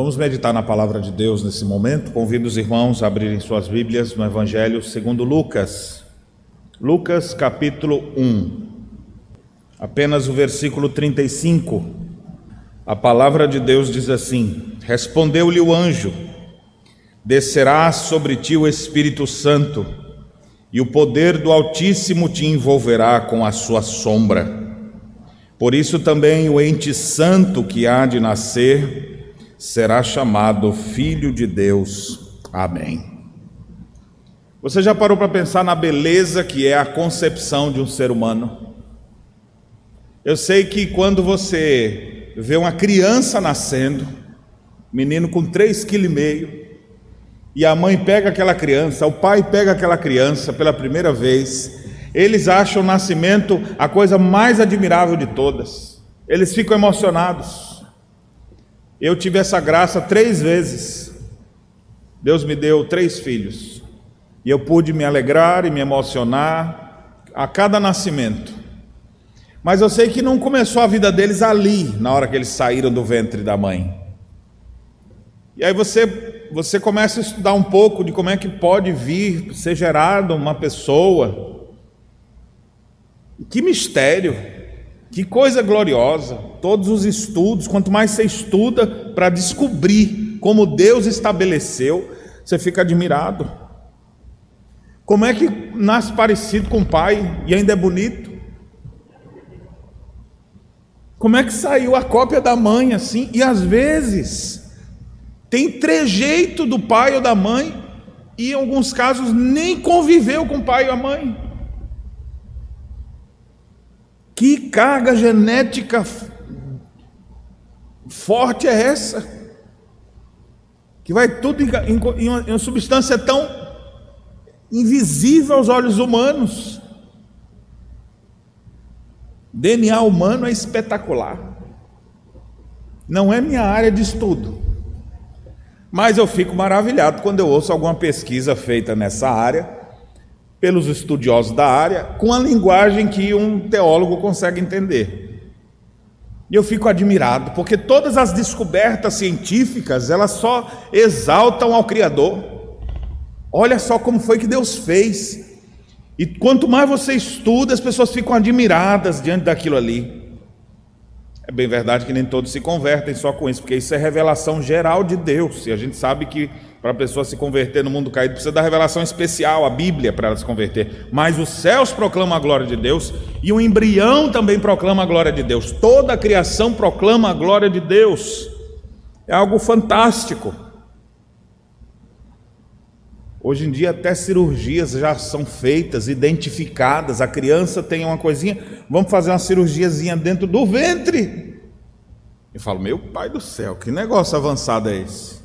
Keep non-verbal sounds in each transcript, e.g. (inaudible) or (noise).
Vamos meditar na palavra de Deus nesse momento. Convido os irmãos a abrirem suas Bíblias no Evangelho segundo Lucas. Lucas capítulo 1. Apenas o versículo 35. A palavra de Deus diz assim: Respondeu-lhe o anjo: Descerá sobre ti o Espírito Santo, e o poder do Altíssimo te envolverá com a sua sombra. Por isso também o ente santo que há de nascer será chamado Filho de Deus. Amém. Você já parou para pensar na beleza que é a concepção de um ser humano? Eu sei que quando você vê uma criança nascendo, menino com 3,5 kg, e a mãe pega aquela criança, o pai pega aquela criança pela primeira vez, eles acham o nascimento a coisa mais admirável de todas. Eles ficam emocionados. Eu tive essa graça três vezes. Deus me deu três filhos. E eu pude me alegrar e me emocionar a cada nascimento. Mas eu sei que não começou a vida deles ali, na hora que eles saíram do ventre da mãe. E aí você, você começa a estudar um pouco de como é que pode vir ser gerada uma pessoa. Que mistério! Que coisa gloriosa! Todos os estudos, quanto mais você estuda para descobrir como Deus estabeleceu, você fica admirado. Como é que nasce parecido com o pai e ainda é bonito? Como é que saiu a cópia da mãe assim? E às vezes tem trejeito do pai ou da mãe, e em alguns casos nem conviveu com o pai ou a mãe. Que carga genética forte é essa? Que vai tudo em, em, em uma substância tão invisível aos olhos humanos. DNA humano é espetacular. Não é minha área de estudo. Mas eu fico maravilhado quando eu ouço alguma pesquisa feita nessa área pelos estudiosos da área, com a linguagem que um teólogo consegue entender. E eu fico admirado, porque todas as descobertas científicas, elas só exaltam ao Criador. Olha só como foi que Deus fez. E quanto mais você estuda, as pessoas ficam admiradas diante daquilo ali. É bem verdade que nem todos se convertem só com isso, porque isso é revelação geral de Deus. E a gente sabe que para a pessoa se converter no mundo caído, precisa da revelação especial, a Bíblia, para ela se converter. Mas os céus proclamam a glória de Deus e o embrião também proclama a glória de Deus. Toda a criação proclama a glória de Deus. É algo fantástico. Hoje em dia, até cirurgias já são feitas, identificadas. A criança tem uma coisinha, vamos fazer uma cirurgiazinha dentro do ventre. Eu falo, meu pai do céu, que negócio avançado é esse?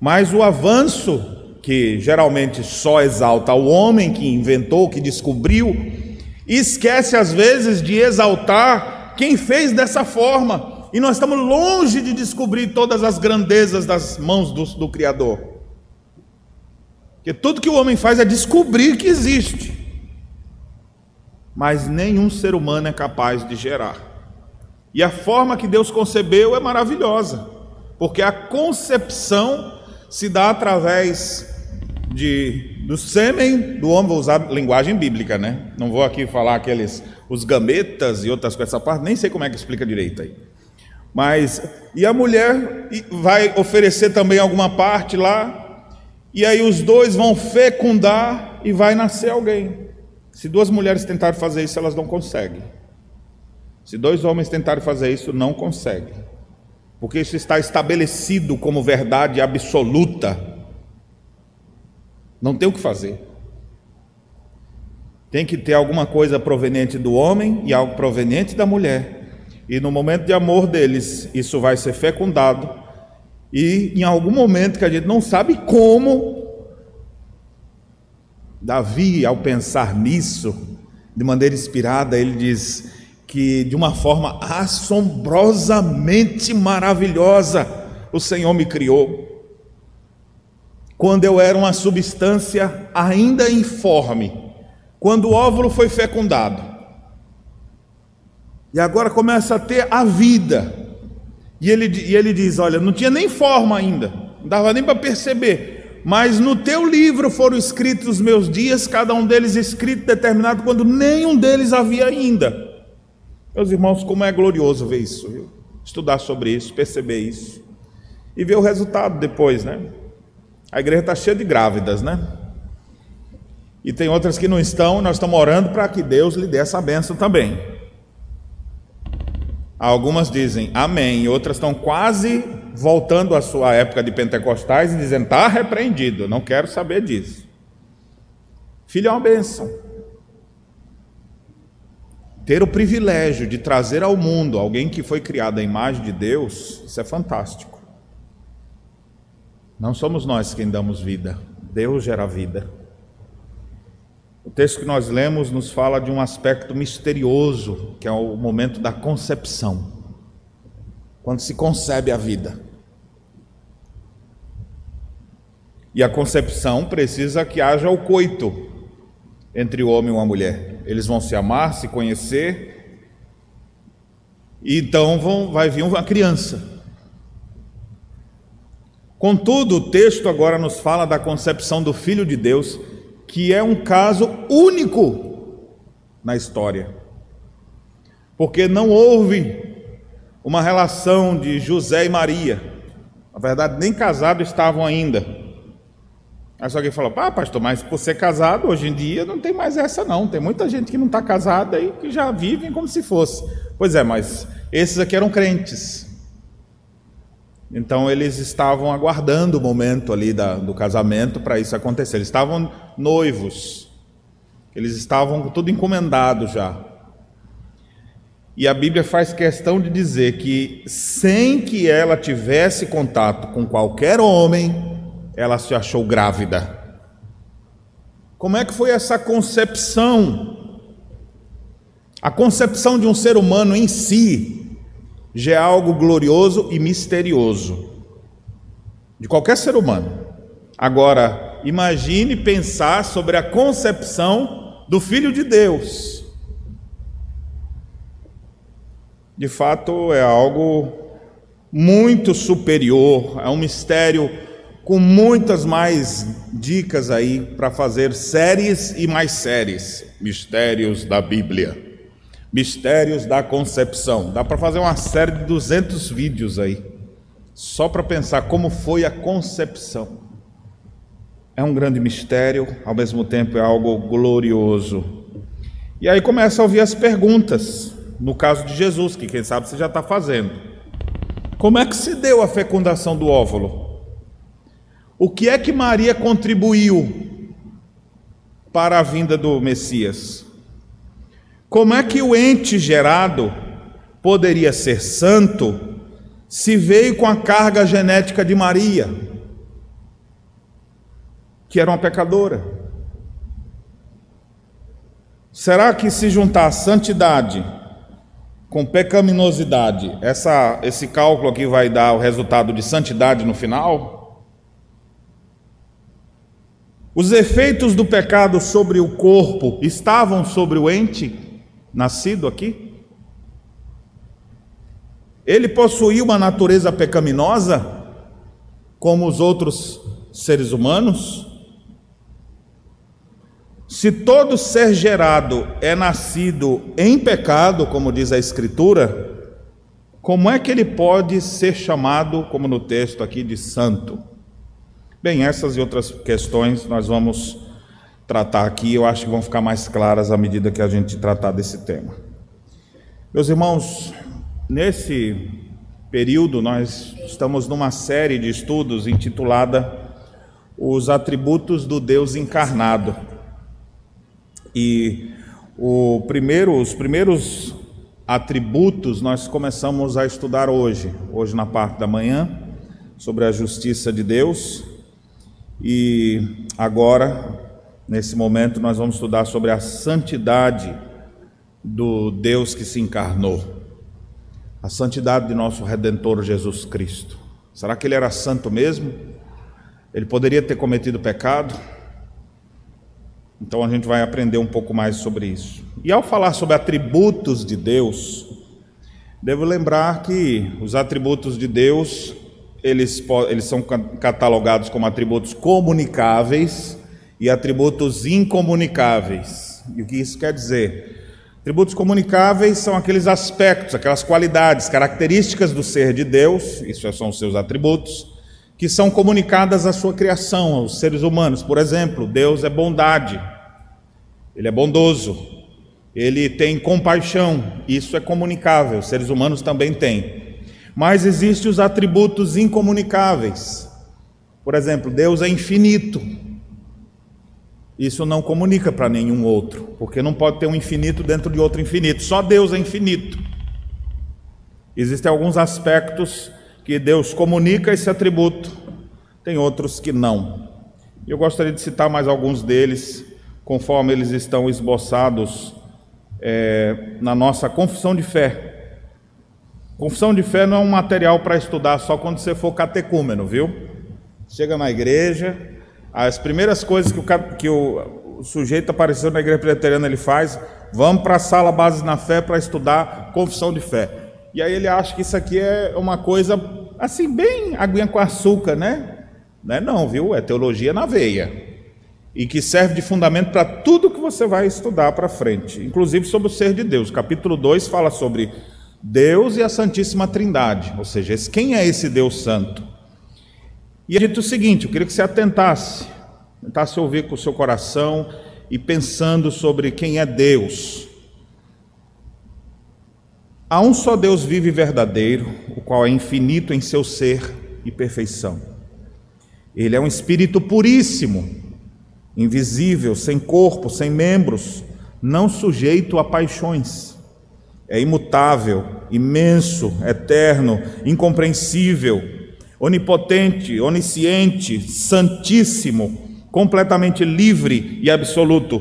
Mas o avanço, que geralmente só exalta o homem que inventou, que descobriu, esquece às vezes de exaltar quem fez dessa forma. E nós estamos longe de descobrir todas as grandezas das mãos do, do Criador. Porque tudo que o homem faz é descobrir que existe. Mas nenhum ser humano é capaz de gerar. E a forma que Deus concebeu é maravilhosa, porque a concepção se dá através de, do sêmen do homem, vou usar linguagem bíblica, né? Não vou aqui falar aqueles, os gametas e outras coisas, essa parte nem sei como é que explica direito aí. Mas, e a mulher vai oferecer também alguma parte lá, e aí os dois vão fecundar e vai nascer alguém. Se duas mulheres tentarem fazer isso, elas não conseguem. Se dois homens tentarem fazer isso, não conseguem porque isso está estabelecido como verdade absoluta. Não tem o que fazer. Tem que ter alguma coisa proveniente do homem e algo proveniente da mulher. E no momento de amor deles, isso vai ser fecundado. E em algum momento que a gente não sabe como, Davi, ao pensar nisso, de maneira inspirada, ele diz: que de uma forma assombrosamente maravilhosa o Senhor me criou. Quando eu era uma substância ainda informe, quando o óvulo foi fecundado, e agora começa a ter a vida, E ele, e ele diz: Olha, não tinha nem forma ainda, não dava nem para perceber, mas no teu livro foram escritos os meus dias, cada um deles escrito, determinado, quando nenhum deles havia ainda. Meus irmãos, como é glorioso ver isso, viu? estudar sobre isso, perceber isso e ver o resultado depois, né? A igreja está cheia de grávidas, né? E tem outras que não estão, nós estamos orando para que Deus lhe dê essa benção também. Algumas dizem amém, outras estão quase voltando à sua época de pentecostais e dizendo: está repreendido, não quero saber disso. Filho é uma benção. Ter o privilégio de trazer ao mundo alguém que foi criado à imagem de Deus, isso é fantástico. Não somos nós quem damos vida, Deus gera vida. O texto que nós lemos nos fala de um aspecto misterioso, que é o momento da concepção, quando se concebe a vida. E a concepção precisa que haja o coito entre o homem e uma mulher. Eles vão se amar, se conhecer, e então vão, vai vir uma criança. Contudo, o texto agora nos fala da concepção do Filho de Deus que é um caso único na história. Porque não houve uma relação de José e Maria. Na verdade, nem casados estavam ainda. Aí só alguém falou, ah, pastor, mas por ser casado, hoje em dia não tem mais essa não. Tem muita gente que não está casada aí que já vivem como se fosse. Pois é, mas esses aqui eram crentes. Então eles estavam aguardando o momento ali da, do casamento para isso acontecer. Eles estavam noivos, eles estavam tudo encomendado já. E a Bíblia faz questão de dizer que, sem que ela tivesse contato com qualquer homem, ela se achou grávida. Como é que foi essa concepção? A concepção de um ser humano em si já é algo glorioso e misterioso de qualquer ser humano. Agora, imagine pensar sobre a concepção do Filho de Deus. De fato, é algo muito superior, é um mistério com muitas mais dicas aí para fazer séries e mais séries, mistérios da Bíblia. Mistérios da Concepção. Dá para fazer uma série de 200 vídeos aí, só para pensar como foi a concepção. É um grande mistério, ao mesmo tempo é algo glorioso. E aí começa a ouvir as perguntas, no caso de Jesus, que quem sabe você já está fazendo. Como é que se deu a fecundação do óvulo? O que é que Maria contribuiu para a vinda do Messias? Como é que o ente gerado poderia ser santo se veio com a carga genética de Maria, que era uma pecadora? Será que se juntar santidade com pecaminosidade, essa, esse cálculo aqui vai dar o resultado de santidade no final? Os efeitos do pecado sobre o corpo estavam sobre o ente? nascido aqui? Ele possuía uma natureza pecaminosa, como os outros seres humanos? Se todo ser gerado é nascido em pecado, como diz a Escritura, como é que ele pode ser chamado, como no texto aqui, de santo? Bem, essas e outras questões nós vamos tratar aqui, eu acho que vão ficar mais claras à medida que a gente tratar desse tema. Meus irmãos, nesse período nós estamos numa série de estudos intitulada Os Atributos do Deus Encarnado. E o primeiro, os primeiros atributos nós começamos a estudar hoje, hoje na parte da manhã, sobre a justiça de Deus. E agora Nesse momento, nós vamos estudar sobre a santidade do Deus que se encarnou, a santidade de nosso Redentor Jesus Cristo. Será que ele era santo mesmo? Ele poderia ter cometido pecado? Então a gente vai aprender um pouco mais sobre isso. E ao falar sobre atributos de Deus, Devo lembrar que os atributos de Deus, eles, eles são catalogados como atributos comunicáveis e atributos incomunicáveis. E o que isso quer dizer? Atributos comunicáveis são aqueles aspectos, aquelas qualidades, características do ser de Deus, isso são os seus atributos, que são comunicadas à sua criação, aos seres humanos. Por exemplo, Deus é bondade, Ele é bondoso, Ele tem compaixão, isso é comunicável, os seres humanos também têm. Mas existem os atributos incomunicáveis. Por exemplo, Deus é infinito, isso não comunica para nenhum outro, porque não pode ter um infinito dentro de outro infinito, só Deus é infinito. Existem alguns aspectos que Deus comunica esse atributo, tem outros que não. Eu gostaria de citar mais alguns deles, conforme eles estão esboçados é, na nossa confissão de fé. Confissão de fé não é um material para estudar só quando você for catecúmeno, viu? Chega na igreja, as primeiras coisas que o, que o, sujeito apareceu na igreja presbiteriana ele faz, vamos para a sala base na fé para estudar confissão de fé. E aí ele acha que isso aqui é uma coisa assim, bem aguinha com açúcar, né? Não é não, viu? É teologia na veia. E que serve de fundamento para tudo que você vai estudar para frente, inclusive sobre o ser de Deus. Capítulo 2 fala sobre Deus e a Santíssima Trindade, ou seja, quem é esse Deus Santo? E é dito o seguinte: eu queria que você atentasse, tentasse ouvir com o seu coração e pensando sobre quem é Deus. Há um só Deus vivo e verdadeiro, o qual é infinito em seu ser e perfeição. Ele é um espírito puríssimo, invisível, sem corpo, sem membros, não sujeito a paixões. É imutável, imenso, eterno, incompreensível onipotente, onisciente, santíssimo, completamente livre e absoluto.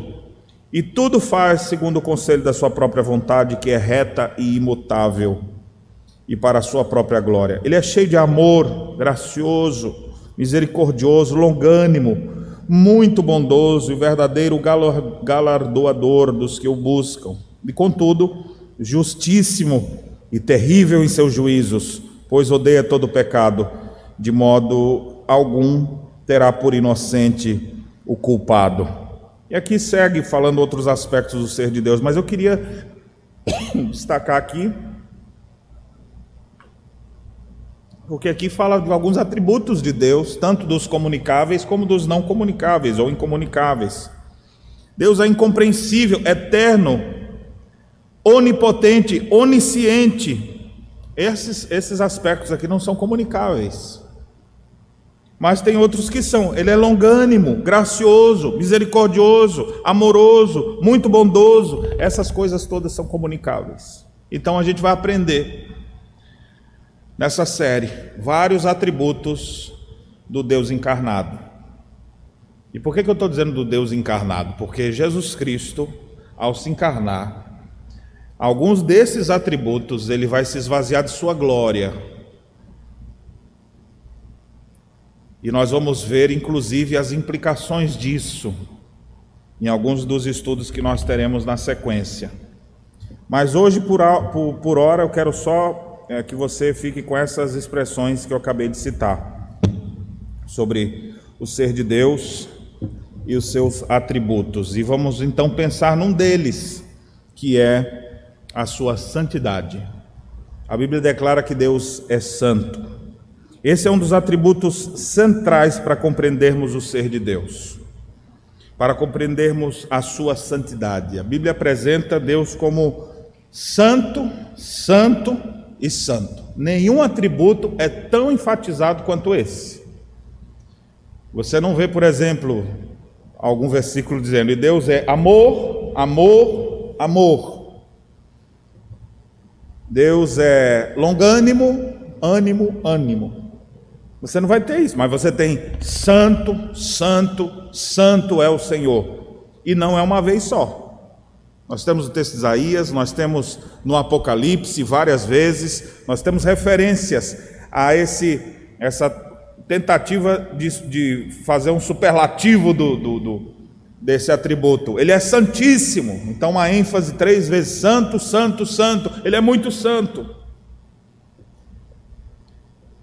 E tudo faz segundo o conselho da sua própria vontade, que é reta e imutável, e para a sua própria glória. Ele é cheio de amor, gracioso, misericordioso, longânimo, muito bondoso e verdadeiro galardoador dos que o buscam. E contudo, justíssimo e terrível em seus juízos, pois odeia todo pecado de modo algum terá por inocente o culpado. E aqui segue falando outros aspectos do ser de Deus, mas eu queria (coughs) destacar aqui, porque aqui fala de alguns atributos de Deus, tanto dos comunicáveis como dos não comunicáveis ou incomunicáveis. Deus é incompreensível, eterno, onipotente, onisciente. Esses, esses aspectos aqui não são comunicáveis mas tem outros que são. Ele é longânimo, gracioso, misericordioso, amoroso, muito bondoso. Essas coisas todas são comunicáveis. Então a gente vai aprender nessa série vários atributos do Deus encarnado. E por que, que eu estou dizendo do Deus encarnado? Porque Jesus Cristo, ao se encarnar, alguns desses atributos ele vai se esvaziar de sua glória E nós vamos ver, inclusive, as implicações disso em alguns dos estudos que nós teremos na sequência. Mas hoje, por, por, por hora, eu quero só é, que você fique com essas expressões que eu acabei de citar sobre o ser de Deus e os seus atributos. E vamos então pensar num deles, que é a sua santidade. A Bíblia declara que Deus é santo. Esse é um dos atributos centrais para compreendermos o ser de Deus, para compreendermos a sua santidade. A Bíblia apresenta Deus como santo, santo e santo. Nenhum atributo é tão enfatizado quanto esse. Você não vê, por exemplo, algum versículo dizendo: "E Deus é amor, amor, amor". Deus é longânimo, ânimo, ânimo. Você não vai ter isso, mas você tem santo, santo, santo é o Senhor. E não é uma vez só. Nós temos o texto de Isaías, nós temos no Apocalipse várias vezes, nós temos referências a esse, essa tentativa de, de fazer um superlativo do, do, do, desse atributo. Ele é santíssimo, então uma ênfase três vezes: santo, santo, santo. Ele é muito santo.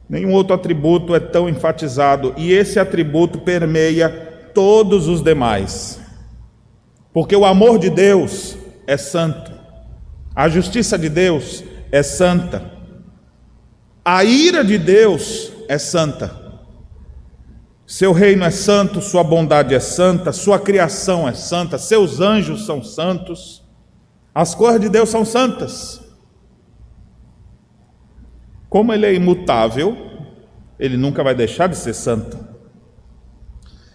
Nenhum outro atributo é tão enfatizado e esse atributo permeia todos os demais. Porque o amor de Deus é santo, a justiça de Deus é santa, a ira de Deus é santa. Seu reino é santo, sua bondade é santa, sua criação é santa, seus anjos são santos, as coisas de Deus são santas. Como ele é imutável, ele nunca vai deixar de ser santo.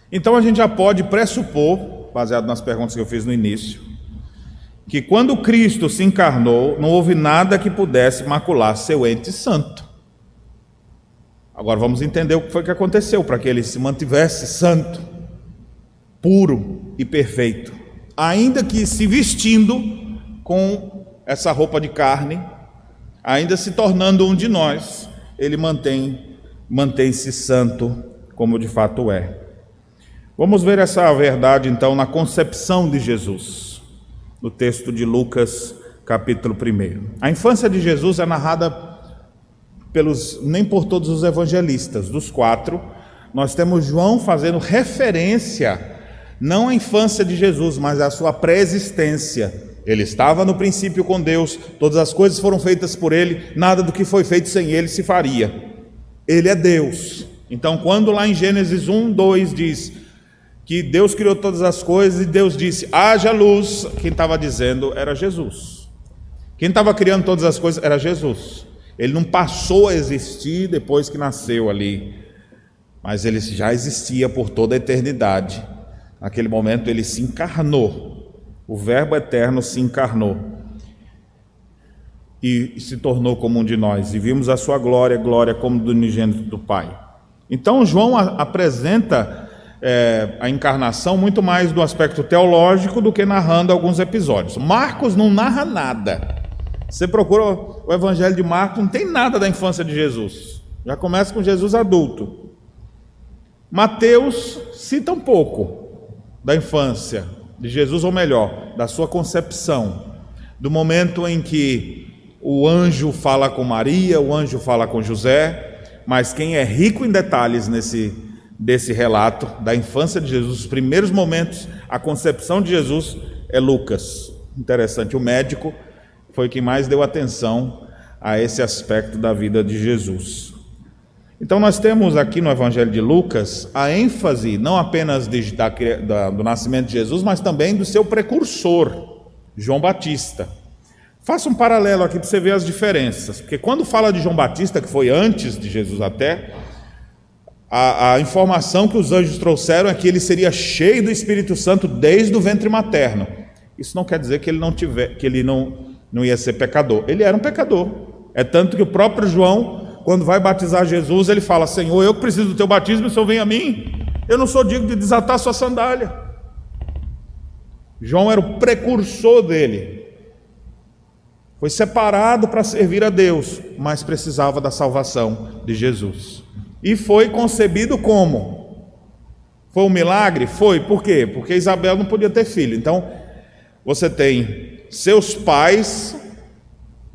Então a gente já pode pressupor, baseado nas perguntas que eu fiz no início, que quando Cristo se encarnou, não houve nada que pudesse macular seu ente santo. Agora vamos entender o que foi que aconteceu para que ele se mantivesse santo, puro e perfeito, ainda que se vestindo com essa roupa de carne, ainda se tornando um de nós, ele mantém mantém-se santo como de fato é. Vamos ver essa verdade então na concepção de Jesus, no texto de Lucas, capítulo 1. A infância de Jesus é narrada pelos, nem por todos os evangelistas, dos quatro, nós temos João fazendo referência, não à infância de Jesus, mas à sua pré-existência. Ele estava no princípio com Deus, todas as coisas foram feitas por ele, nada do que foi feito sem ele se faria. Ele é Deus. Então, quando lá em Gênesis 1, 2 diz que Deus criou todas as coisas e Deus disse: haja luz, quem estava dizendo era Jesus. Quem estava criando todas as coisas era Jesus. Ele não passou a existir depois que nasceu ali, mas ele já existia por toda a eternidade. Naquele momento ele se encarnou, o Verbo eterno se encarnou e se tornou como um de nós, e vimos a sua glória, glória como do unigênito do Pai. Então, João apresenta é, a encarnação muito mais do aspecto teológico do que narrando alguns episódios. Marcos não narra nada. Você procura o Evangelho de Marcos, não tem nada da infância de Jesus. Já começa com Jesus adulto. Mateus cita um pouco da infância de Jesus, ou melhor, da sua concepção, do momento em que o anjo fala com Maria, o anjo fala com José, mas quem é rico em detalhes nesse desse relato da infância de Jesus, os primeiros momentos, a concepção de Jesus é Lucas. Interessante, o médico foi quem mais deu atenção a esse aspecto da vida de Jesus. Então, nós temos aqui no Evangelho de Lucas a ênfase não apenas de, da, da, do nascimento de Jesus, mas também do seu precursor, João Batista. Faça um paralelo aqui para você ver as diferenças, porque quando fala de João Batista, que foi antes de Jesus até, a, a informação que os anjos trouxeram é que ele seria cheio do Espírito Santo desde o ventre materno. Isso não quer dizer que ele não tiver, que ele não não ia ser pecador. Ele era um pecador. É tanto que o próprio João, quando vai batizar Jesus, ele fala: Senhor, eu preciso do teu batismo, o Senhor vem a mim. Eu não sou digno de desatar sua sandália. João era o precursor dele. Foi separado para servir a Deus, mas precisava da salvação de Jesus. E foi concebido como? Foi um milagre? Foi. Por quê? Porque Isabel não podia ter filho. Então, você tem seus pais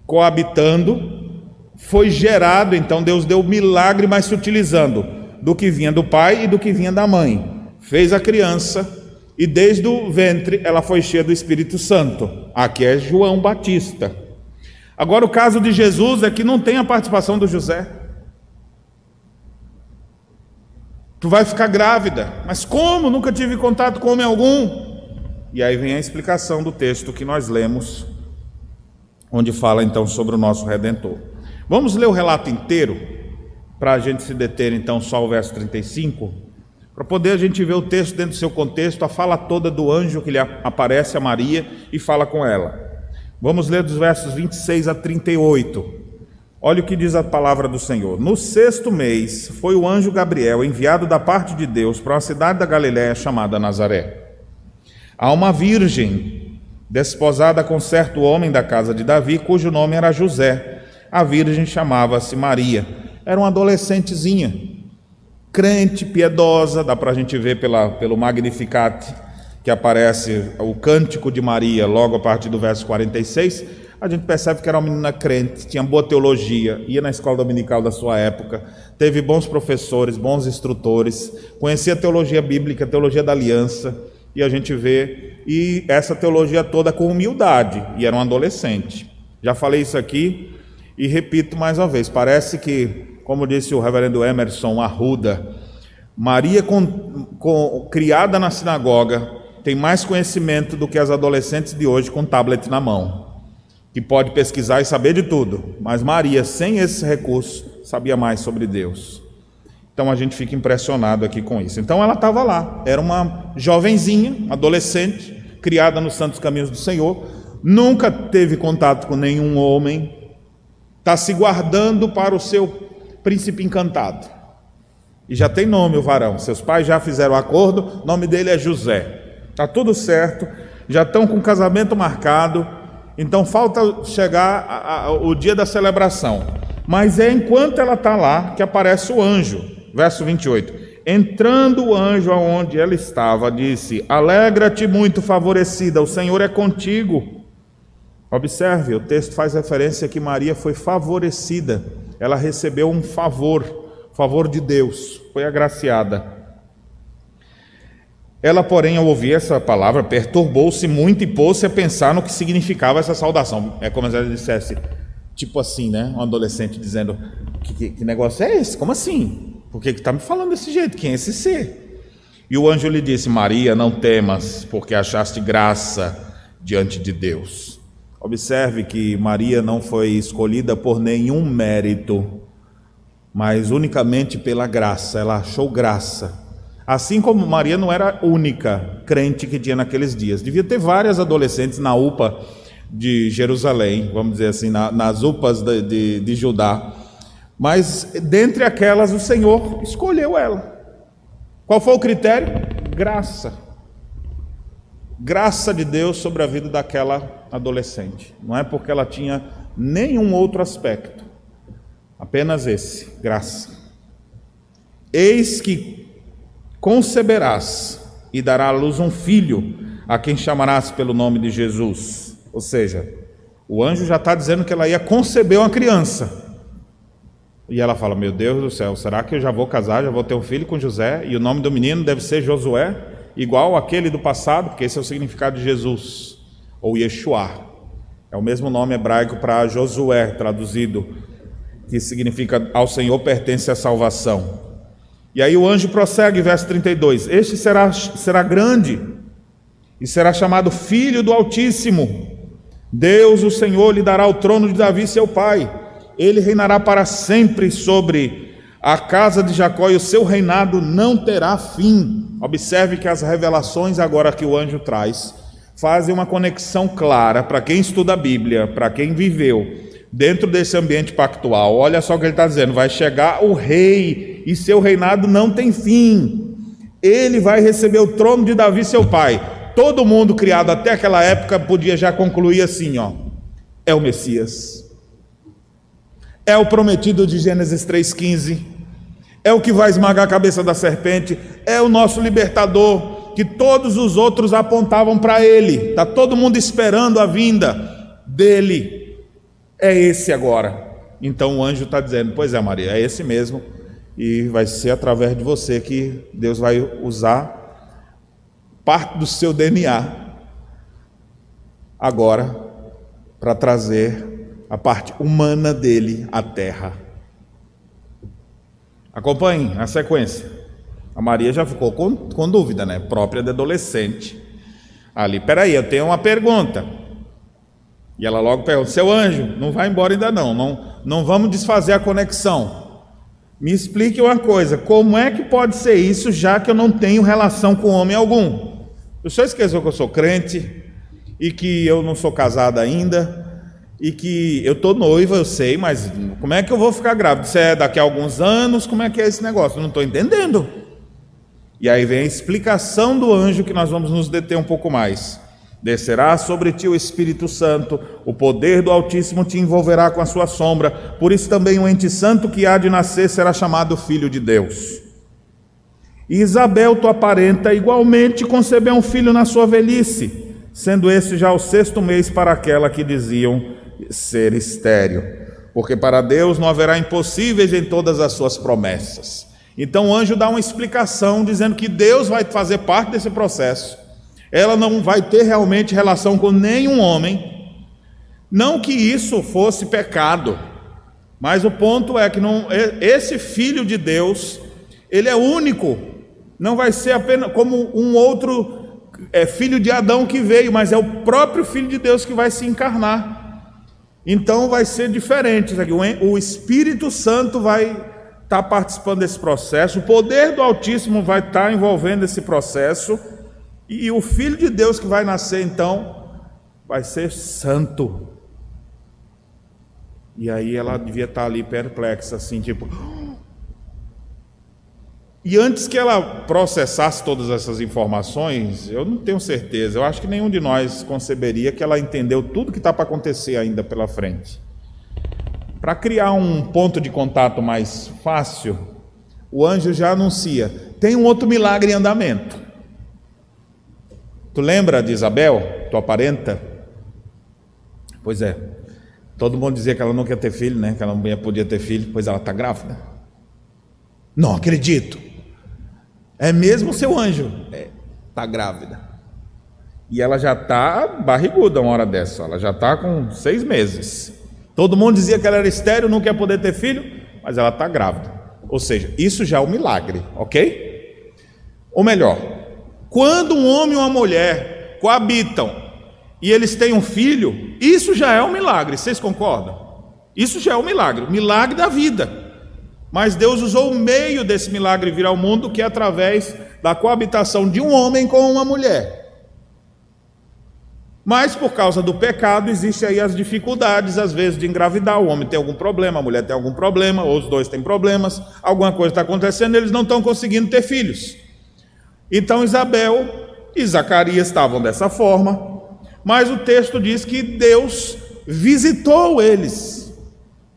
coabitando, foi gerado, então Deus deu o milagre, mas se utilizando do que vinha do pai e do que vinha da mãe. Fez a criança e desde o ventre ela foi cheia do Espírito Santo. Aqui é João Batista. Agora o caso de Jesus é que não tem a participação do José. Tu vai ficar grávida. Mas como? Nunca tive contato com homem algum. E aí vem a explicação do texto que nós lemos, onde fala então sobre o nosso redentor. Vamos ler o relato inteiro, para a gente se deter então só o verso 35, para poder a gente ver o texto dentro do seu contexto, a fala toda do anjo que lhe aparece a Maria e fala com ela. Vamos ler dos versos 26 a 38. Olha o que diz a palavra do Senhor. No sexto mês foi o anjo Gabriel enviado da parte de Deus para uma cidade da Galiléia chamada Nazaré Há uma virgem desposada com certo homem da casa de Davi, cujo nome era José. A virgem chamava-se Maria. Era uma adolescentezinha, crente, piedosa, dá para a gente ver pela, pelo Magnificat que aparece o cântico de Maria logo a partir do verso 46. a gente percebe que era uma menina crente, tinha boa teologia, ia na escola dominical da sua época, teve bons professores, bons instrutores, conhecia a teologia bíblica, a teologia da aliança, e a gente vê e essa teologia toda com humildade, e era um adolescente. Já falei isso aqui e repito mais uma vez, parece que, como disse o reverendo Emerson Arruda, Maria com, com, criada na sinagoga tem mais conhecimento do que as adolescentes de hoje com tablet na mão que pode pesquisar e saber de tudo, mas Maria, sem esse recurso, sabia mais sobre Deus. Então a gente fica impressionado aqui com isso. Então ela estava lá, era uma jovenzinha, adolescente, criada nos santos caminhos do Senhor, nunca teve contato com nenhum homem, está se guardando para o seu príncipe encantado. E já tem nome o varão, seus pais já fizeram acordo, o nome dele é José. Está tudo certo, já estão com o casamento marcado, então falta chegar a, a, o dia da celebração. Mas é enquanto ela está lá que aparece o anjo. Verso 28. Entrando o anjo aonde ela estava, disse: Alegra-te muito, favorecida, o Senhor é contigo. Observe, o texto faz referência que Maria foi favorecida, ela recebeu um favor, favor de Deus, foi agraciada. Ela, porém, ao ouvir essa palavra, perturbou-se muito e pôs-se a pensar no que significava essa saudação. É como se ela dissesse, tipo assim, né? Um adolescente dizendo: Que, que, que negócio é esse? Como assim? Por que está me falando desse jeito? Quem é esse ser? E o anjo lhe disse: Maria, não temas, porque achaste graça diante de Deus. Observe que Maria não foi escolhida por nenhum mérito, mas unicamente pela graça. Ela achou graça Assim como Maria não era a única crente que tinha naqueles dias, devia ter várias adolescentes na UPA de Jerusalém, vamos dizer assim, na, nas UPAs de, de, de Judá. Mas dentre aquelas, o Senhor escolheu ela. Qual foi o critério? Graça. Graça de Deus sobre a vida daquela adolescente. Não é porque ela tinha nenhum outro aspecto, apenas esse: graça. Eis que conceberás e dará à luz um filho, a quem chamarás pelo nome de Jesus. Ou seja, o anjo já está dizendo que ela ia conceber uma criança. E ela fala: Meu Deus do céu, será que eu já vou casar, já vou ter um filho com José? E o nome do menino deve ser Josué, igual aquele do passado, porque esse é o significado de Jesus, ou Yeshua. É o mesmo nome hebraico para Josué, traduzido, que significa ao Senhor pertence a salvação. E aí o anjo prossegue, verso 32: Este será, será grande e será chamado Filho do Altíssimo. Deus, o Senhor, lhe dará o trono de Davi, seu pai. Ele reinará para sempre sobre a casa de Jacó e o seu reinado não terá fim. Observe que as revelações agora que o anjo traz fazem uma conexão clara para quem estuda a Bíblia, para quem viveu dentro desse ambiente pactual. Olha só o que ele está dizendo: vai chegar o rei e seu reinado não tem fim. Ele vai receber o trono de Davi, seu pai. Todo mundo criado até aquela época podia já concluir assim: ó, é o Messias, é o prometido de Gênesis 3,15, é o que vai esmagar a cabeça da serpente, é o nosso libertador, que todos os outros apontavam para ele. Está todo mundo esperando a vinda dele é esse agora. Então o anjo está dizendo: Pois é, Maria, é esse mesmo, e vai ser através de você que Deus vai usar parte do seu DNA agora para trazer a parte humana dele à terra. Acompanhe a sequência. A Maria já ficou com, com dúvida, né? Própria de adolescente. Ali, peraí, eu tenho uma pergunta. E ela logo pergunta: Seu anjo, não vai embora ainda não, não, não vamos desfazer a conexão. Me explique uma coisa: como é que pode ser isso, já que eu não tenho relação com homem algum? O senhor esqueceu que eu sou crente e que eu não sou casada ainda e que eu estou noiva, eu sei, mas como é que eu vou ficar grávida? Se é daqui a alguns anos, como é que é esse negócio? Eu não estou entendendo. E aí vem a explicação do anjo que nós vamos nos deter um pouco mais. Descerá sobre ti o Espírito Santo, o poder do Altíssimo te envolverá com a sua sombra, por isso também o ente santo que há de nascer será chamado Filho de Deus. Isabel, tua parenta, igualmente concebeu um filho na sua velhice, sendo esse já o sexto mês para aquela que diziam ser estéril, porque para Deus não haverá impossíveis em todas as suas promessas. Então o anjo dá uma explicação dizendo que Deus vai fazer parte desse processo. Ela não vai ter realmente relação com nenhum homem. Não que isso fosse pecado, mas o ponto é que não, esse filho de Deus, ele é único. Não vai ser apenas como um outro é filho de Adão que veio, mas é o próprio Filho de Deus que vai se encarnar. Então vai ser diferente. O Espírito Santo vai estar tá participando desse processo, o poder do Altíssimo vai estar tá envolvendo esse processo, e o Filho de Deus que vai nascer então vai ser santo. E aí ela devia estar tá ali perplexa, assim, tipo, e antes que ela processasse todas essas informações, eu não tenho certeza, eu acho que nenhum de nós conceberia que ela entendeu tudo que está para acontecer ainda pela frente. Para criar um ponto de contato mais fácil, o anjo já anuncia: tem um outro milagre em andamento. Tu lembra de Isabel, tua parenta? Pois é, todo mundo dizia que ela não quer ter filho, né? Que ela não podia ter filho, pois ela está grávida. Não acredito. É mesmo seu anjo? É, tá grávida. E ela já tá barriguda uma hora dessa, ela já tá com seis meses. Todo mundo dizia que ela era estéreo, não quer poder ter filho, mas ela tá grávida. Ou seja, isso já é um milagre, ok? Ou melhor, quando um homem e uma mulher coabitam e eles têm um filho, isso já é um milagre, vocês concordam? Isso já é um milagre, milagre da vida. Mas Deus usou o meio desse milagre vir ao mundo, que é através da coabitação de um homem com uma mulher. Mas por causa do pecado, existem aí as dificuldades, às vezes, de engravidar. O homem tem algum problema, a mulher tem algum problema, ou os dois têm problemas, alguma coisa está acontecendo, eles não estão conseguindo ter filhos. Então Isabel e Zacarias estavam dessa forma, mas o texto diz que Deus visitou eles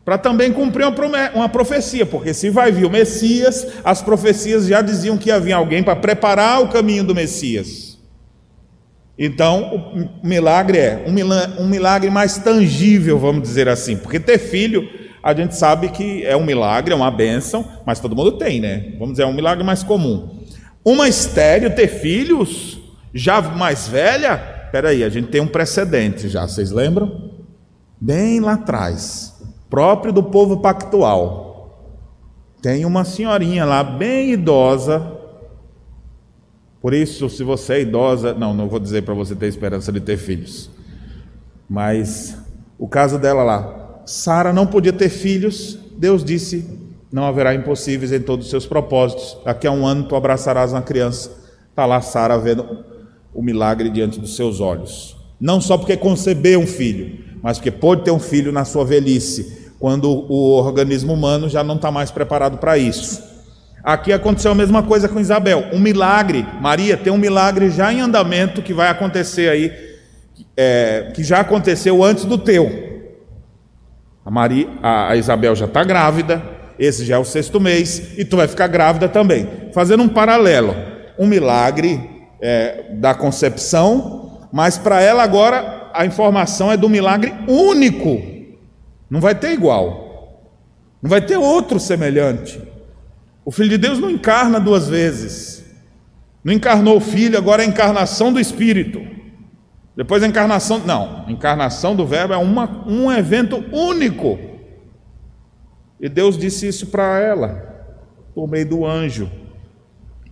para também cumprir uma, uma profecia, porque se vai vir o Messias, as profecias já diziam que havia alguém para preparar o caminho do Messias. Então, o milagre é um milagre mais tangível, vamos dizer assim, porque ter filho, a gente sabe que é um milagre, é uma bênção, mas todo mundo tem, né? Vamos dizer, é um milagre mais comum. Uma estéreo ter filhos, já mais velha, peraí, a gente tem um precedente já, vocês lembram? Bem lá atrás próprio do povo pactual. Tem uma senhorinha lá, bem idosa. Por isso, se você é idosa, não, não vou dizer para você ter esperança de ter filhos. Mas o caso dela lá, Sara não podia ter filhos. Deus disse: não haverá impossíveis em todos os seus propósitos. Daqui a um ano tu abraçarás uma criança. Está lá Sara vendo o milagre diante dos seus olhos. Não só porque concebeu um filho, mas porque pôde ter um filho na sua velhice quando o organismo humano já não está mais preparado para isso. Aqui aconteceu a mesma coisa com Isabel, um milagre. Maria tem um milagre já em andamento que vai acontecer aí, é, que já aconteceu antes do teu. A, Maria, a Isabel já está grávida, esse já é o sexto mês, e tu vai ficar grávida também. Fazendo um paralelo, um milagre é, da concepção, mas para ela agora a informação é do milagre único não vai ter igual. Não vai ter outro semelhante. O Filho de Deus não encarna duas vezes. Não encarnou o Filho, agora é a encarnação do Espírito. Depois a encarnação. Não, a encarnação do Verbo é uma, um evento único. E Deus disse isso para ela, por meio do anjo.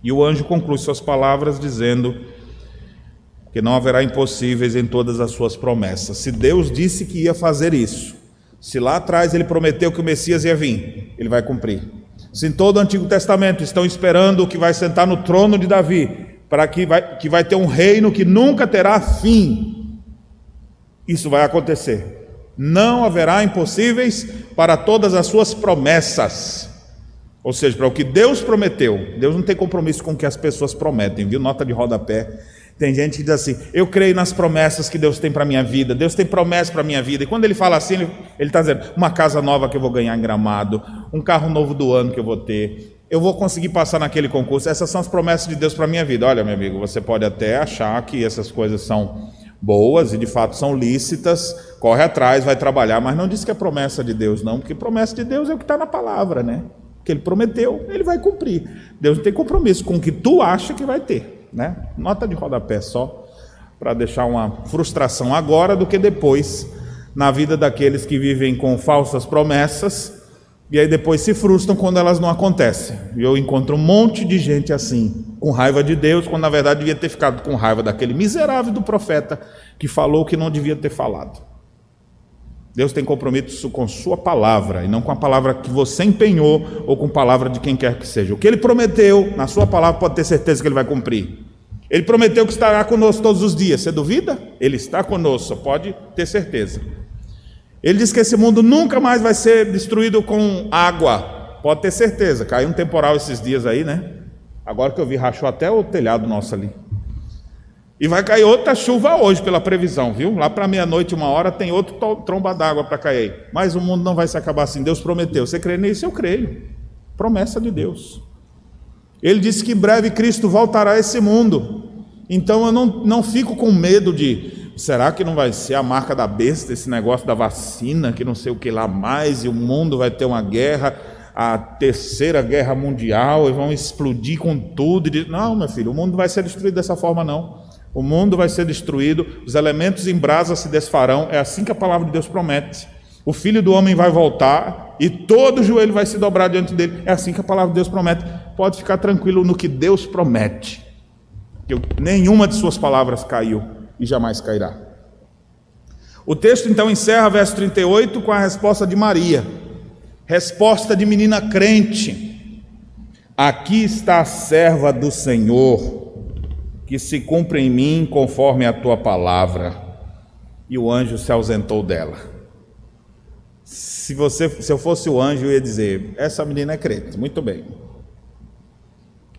E o anjo conclui suas palavras dizendo que não haverá impossíveis em todas as suas promessas. Se Deus disse que ia fazer isso, se lá atrás ele prometeu que o Messias ia vir, ele vai cumprir. Se em todo o Antigo Testamento estão esperando o que vai sentar no trono de Davi, para que vai, que vai ter um reino que nunca terá fim, isso vai acontecer. Não haverá impossíveis para todas as suas promessas. Ou seja, para o que Deus prometeu, Deus não tem compromisso com o que as pessoas prometem, viu? Nota de rodapé tem gente que diz assim: Eu creio nas promessas que Deus tem para minha vida, Deus tem promessas para minha vida. E quando ele fala assim, ele está dizendo: Uma casa nova que eu vou ganhar em gramado, um carro novo do ano que eu vou ter, eu vou conseguir passar naquele concurso. Essas são as promessas de Deus para minha vida. Olha, meu amigo, você pode até achar que essas coisas são boas e de fato são lícitas, corre atrás, vai trabalhar, mas não diz que é promessa de Deus, não, porque promessa de Deus é o que está na palavra, né? Que ele prometeu, ele vai cumprir. Deus não tem compromisso com o que tu acha que vai ter, né? Nota de rodapé só, para deixar uma frustração agora do que depois na vida daqueles que vivem com falsas promessas e aí depois se frustram quando elas não acontecem. E eu encontro um monte de gente assim, com raiva de Deus, quando na verdade devia ter ficado com raiva daquele miserável do profeta que falou que não devia ter falado. Deus tem compromisso com Sua palavra e não com a palavra que você empenhou ou com a palavra de quem quer que seja. O que Ele prometeu na Sua palavra pode ter certeza que Ele vai cumprir. Ele prometeu que estará conosco todos os dias. Você duvida? Ele está conosco, pode ter certeza. Ele diz que esse mundo nunca mais vai ser destruído com água. Pode ter certeza. Caiu um temporal esses dias aí, né? Agora que eu vi, rachou até o telhado nosso ali. E vai cair outra chuva hoje, pela previsão, viu? Lá para meia-noite, uma hora, tem outro tromba d'água para cair. Mas o mundo não vai se acabar assim. Deus prometeu. Você crê nisso? Eu creio. Promessa de Deus. Ele disse que em breve Cristo voltará a esse mundo. Então eu não, não fico com medo de Será que não vai ser a marca da besta esse negócio da vacina, que não sei o que lá mais, e o mundo vai ter uma guerra, a terceira guerra mundial, e vão explodir com tudo? Não, meu filho, o mundo vai ser destruído dessa forma, não. O mundo vai ser destruído, os elementos em brasa se desfarão, é assim que a palavra de Deus promete. O filho do homem vai voltar e todo joelho vai se dobrar diante dele. É assim que a palavra de Deus promete. Pode ficar tranquilo no que Deus promete. Que nenhuma de suas palavras caiu e jamais cairá. O texto então encerra verso 38 com a resposta de Maria. Resposta de menina crente. Aqui está a serva do Senhor, que se cumpre em mim conforme a tua palavra. E o anjo se ausentou dela. Se você, se eu fosse o anjo, eu ia dizer: essa menina é crente. Muito bem.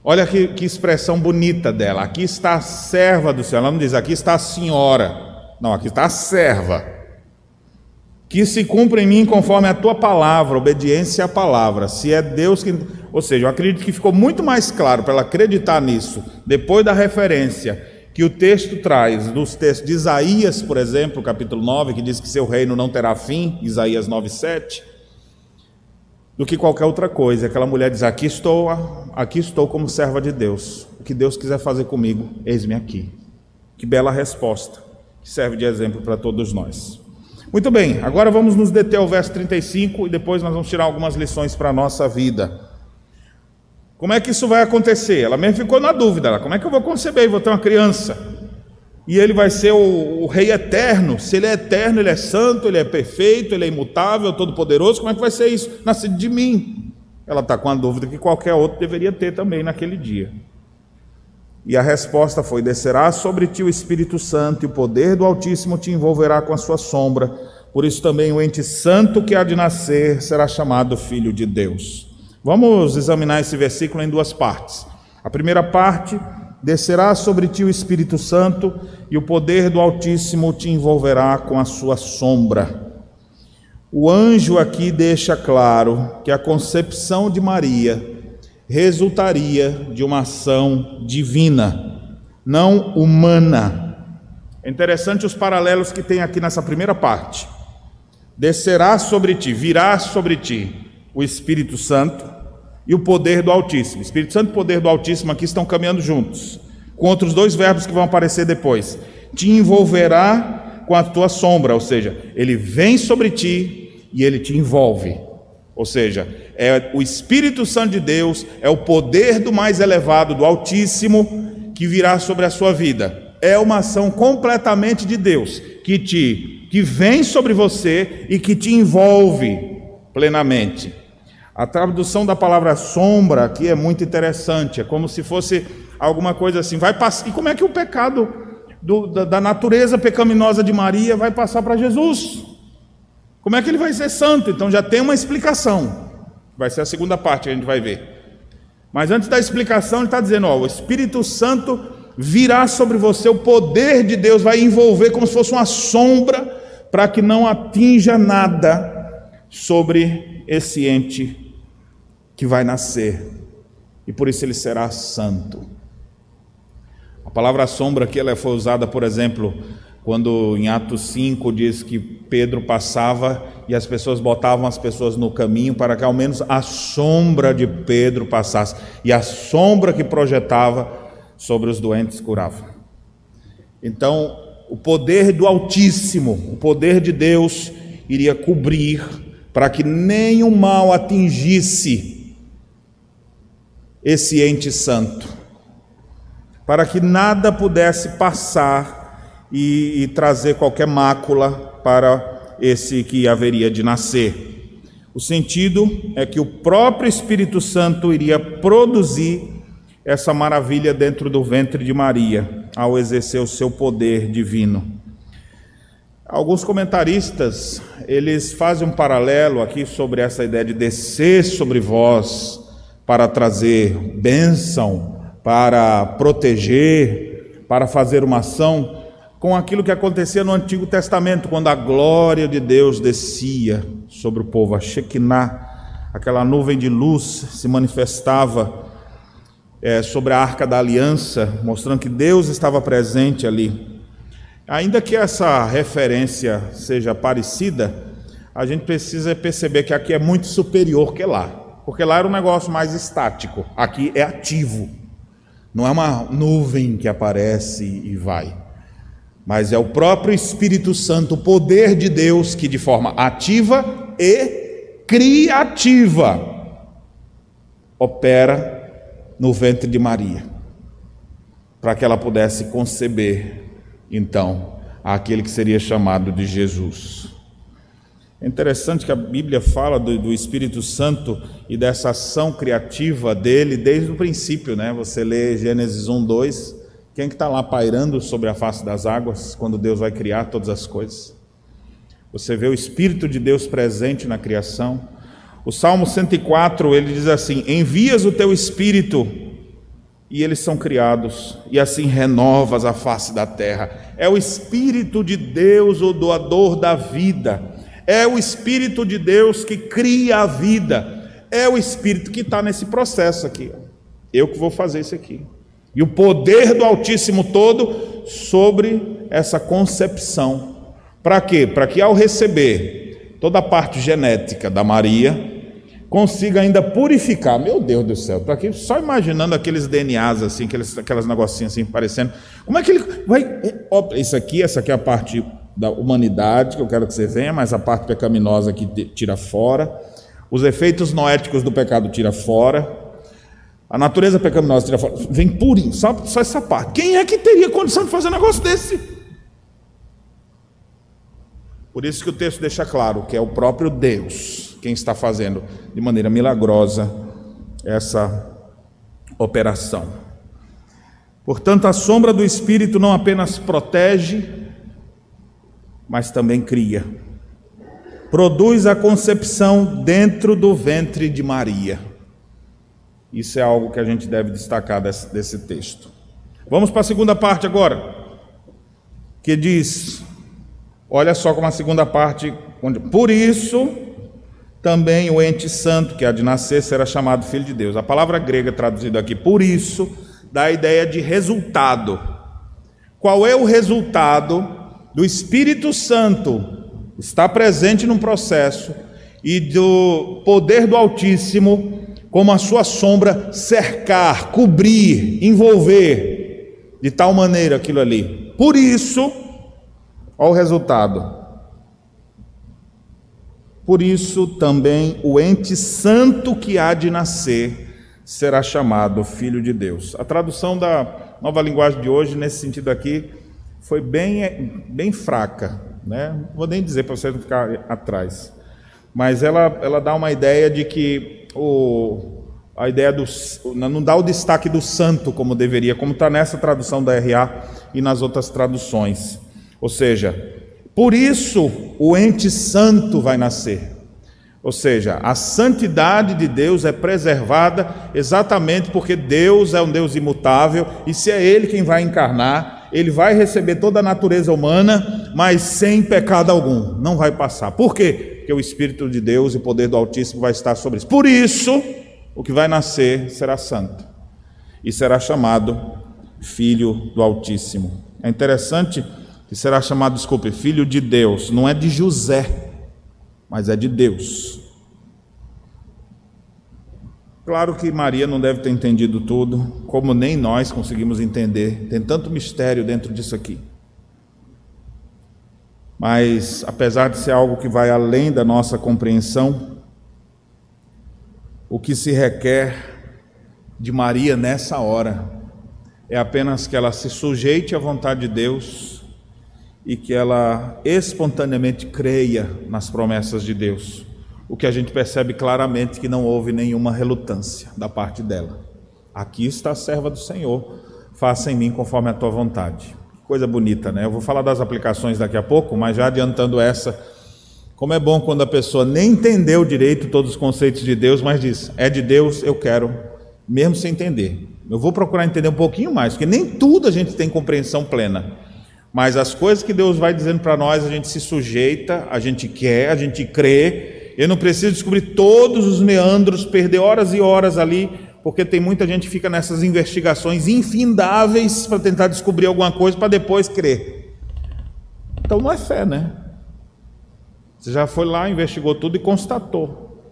Olha que, que, expressão bonita dela. Aqui está a serva do Senhor. Ela não diz aqui está a senhora. Não, aqui está a serva. Que se cumpra em mim conforme a tua palavra, obediência à palavra. Se é Deus que. Ou seja, eu acredito que ficou muito mais claro para ela acreditar nisso, depois da referência que o texto traz, dos textos de Isaías, por exemplo, capítulo 9, que diz que seu reino não terá fim, Isaías 9, 7 do que qualquer outra coisa. Aquela mulher diz: Aqui estou, aqui estou como serva de Deus. O que Deus quiser fazer comigo, eis-me aqui. Que bela resposta, que serve de exemplo para todos nós. Muito bem, agora vamos nos deter ao verso 35 e depois nós vamos tirar algumas lições para a nossa vida. Como é que isso vai acontecer? Ela mesmo ficou na dúvida: como é que eu vou conceber e vou ter uma criança? e ele vai ser o, o, rei eterno. Se ele é eterno, ele é santo, ele é perfeito, ele é imutável, todo-poderoso. Como é que vai ser isso? Nascido de mim. Ela está com a dúvida que qualquer outro deveria ter também naquele dia. E a resposta foi: Descerá sobre ti o Espírito Santo, e o poder do Altíssimo te envolverá com a sua sombra. Por isso também o ente santo que há de nascer será chamado Filho de Deus. Vamos examinar esse versículo em duas partes. A primeira parte descerá sobre ti o Espírito Santo e o poder do Altíssimo te envolverá com a sua sombra. O anjo aqui deixa claro que a concepção de Maria resultaria de uma ação divina, não humana. É interessante os paralelos que tem aqui nessa primeira parte. Descerá sobre ti, virá sobre ti o Espírito Santo e o poder do Altíssimo. Espírito Santo e poder do Altíssimo aqui estão caminhando juntos, com outros dois verbos que vão aparecer depois. Te envolverá com a tua sombra, ou seja, ele vem sobre ti e ele te envolve. Ou seja, é o Espírito Santo de Deus, é o poder do mais elevado, do Altíssimo, que virá sobre a sua vida. É uma ação completamente de Deus, que te que vem sobre você e que te envolve plenamente. A tradução da palavra sombra aqui é muito interessante, é como se fosse alguma coisa assim. Vai passar. E como é que o pecado do, da, da natureza pecaminosa de Maria vai passar para Jesus? Como é que ele vai ser santo? Então já tem uma explicação. Vai ser a segunda parte que a gente vai ver. Mas antes da explicação, ele está dizendo: ó, o Espírito Santo virá sobre você, o poder de Deus vai envolver como se fosse uma sombra, para que não atinja nada sobre esse ente que vai nascer, e por isso ele será santo. A palavra sombra aqui ela foi usada, por exemplo, quando em Atos 5 diz que Pedro passava e as pessoas botavam as pessoas no caminho para que ao menos a sombra de Pedro passasse, e a sombra que projetava sobre os doentes curava. Então, o poder do Altíssimo, o poder de Deus, iria cobrir para que nenhum mal atingisse esse ente santo, para que nada pudesse passar e, e trazer qualquer mácula para esse que haveria de nascer. O sentido é que o próprio Espírito Santo iria produzir essa maravilha dentro do ventre de Maria, ao exercer o seu poder divino. Alguns comentaristas, eles fazem um paralelo aqui sobre essa ideia de descer sobre vós para trazer bênção, para proteger, para fazer uma ação, com aquilo que acontecia no Antigo Testamento, quando a glória de Deus descia sobre o povo, a Shekinah, aquela nuvem de luz se manifestava é, sobre a arca da aliança, mostrando que Deus estava presente ali. Ainda que essa referência seja parecida, a gente precisa perceber que aqui é muito superior que lá, porque lá era um negócio mais estático, aqui é ativo, não é uma nuvem que aparece e vai, mas é o próprio Espírito Santo, o poder de Deus, que de forma ativa e criativa opera no ventre de Maria, para que ela pudesse conceber então aquele que seria chamado de Jesus. É interessante que a Bíblia fala do, do, Espírito Santo e dessa ação criativa dele desde o princípio, né? Você lê Gênesis 1, 2, quem que está lá pairando sobre a face das águas quando Deus vai criar todas as coisas? Você vê o Espírito de Deus presente na criação. O Salmo 104, ele diz assim: Envias o teu Espírito e eles são criados, e assim renovas a face da terra. É o Espírito de Deus, o doador da vida, é o Espírito de Deus que cria a vida, é o Espírito que está nesse processo aqui. Eu que vou fazer isso aqui. E o poder do Altíssimo todo sobre essa concepção. Para quê? Para que ao receber toda a parte genética da Maria, consiga ainda purificar. Meu Deus do céu, estou aqui só imaginando aqueles DNAs assim, aqueles, aquelas negocinhas assim parecendo. Como é que ele vai. Isso aqui, essa aqui é a parte da humanidade que eu quero que você venha, mas a parte pecaminosa que tira fora. Os efeitos noéticos do pecado tira fora. A natureza pecaminosa tira fora. Vem purinho, só, só essa parte. Quem é que teria condição de fazer um negócio desse? Por isso que o texto deixa claro que é o próprio Deus quem está fazendo de maneira milagrosa essa operação. Portanto, a sombra do Espírito não apenas protege, mas também cria. Produz a concepção dentro do ventre de Maria. Isso é algo que a gente deve destacar desse, desse texto. Vamos para a segunda parte agora, que diz: olha só como a segunda parte, por isso também o ente santo que há de nascer será chamado filho de Deus. A palavra grega traduzida aqui por isso dá a ideia de resultado. Qual é o resultado do Espírito Santo estar presente num processo e do poder do Altíssimo como a sua sombra cercar, cobrir, envolver de tal maneira aquilo ali. Por isso, olha o resultado por isso também o ente santo que há de nascer será chamado Filho de Deus. A tradução da nova linguagem de hoje, nesse sentido aqui, foi bem, bem fraca. Né? Não vou nem dizer para vocês não ficar atrás. Mas ela, ela dá uma ideia de que o, a ideia do. não dá o destaque do santo como deveria, como está nessa tradução da RA e nas outras traduções. Ou seja, por isso o ente santo vai nascer. Ou seja, a santidade de Deus é preservada exatamente porque Deus é um Deus imutável e se é Ele quem vai encarnar, Ele vai receber toda a natureza humana, mas sem pecado algum, não vai passar. Por quê? Porque o Espírito de Deus e o poder do Altíssimo vai estar sobre isso. Por isso, o que vai nascer será santo e será chamado Filho do Altíssimo. É interessante que será chamado, desculpe, filho de Deus, não é de José, mas é de Deus. Claro que Maria não deve ter entendido tudo, como nem nós conseguimos entender, tem tanto mistério dentro disso aqui. Mas, apesar de ser algo que vai além da nossa compreensão, o que se requer de Maria nessa hora é apenas que ela se sujeite à vontade de Deus e que ela espontaneamente creia nas promessas de Deus. O que a gente percebe claramente que não houve nenhuma relutância da parte dela. Aqui está a serva do Senhor, faça em mim conforme a tua vontade. Coisa bonita, né? Eu vou falar das aplicações daqui a pouco, mas já adiantando essa, como é bom quando a pessoa nem entendeu direito todos os conceitos de Deus, mas diz: é de Deus, eu quero, mesmo sem entender. Eu vou procurar entender um pouquinho mais, porque nem tudo a gente tem compreensão plena. Mas as coisas que Deus vai dizendo para nós, a gente se sujeita, a gente quer, a gente crê. Eu não preciso descobrir todos os meandros, perder horas e horas ali porque tem muita gente que fica nessas investigações infindáveis para tentar descobrir alguma coisa para depois crer. Então não é fé, né? Você já foi lá, investigou tudo e constatou.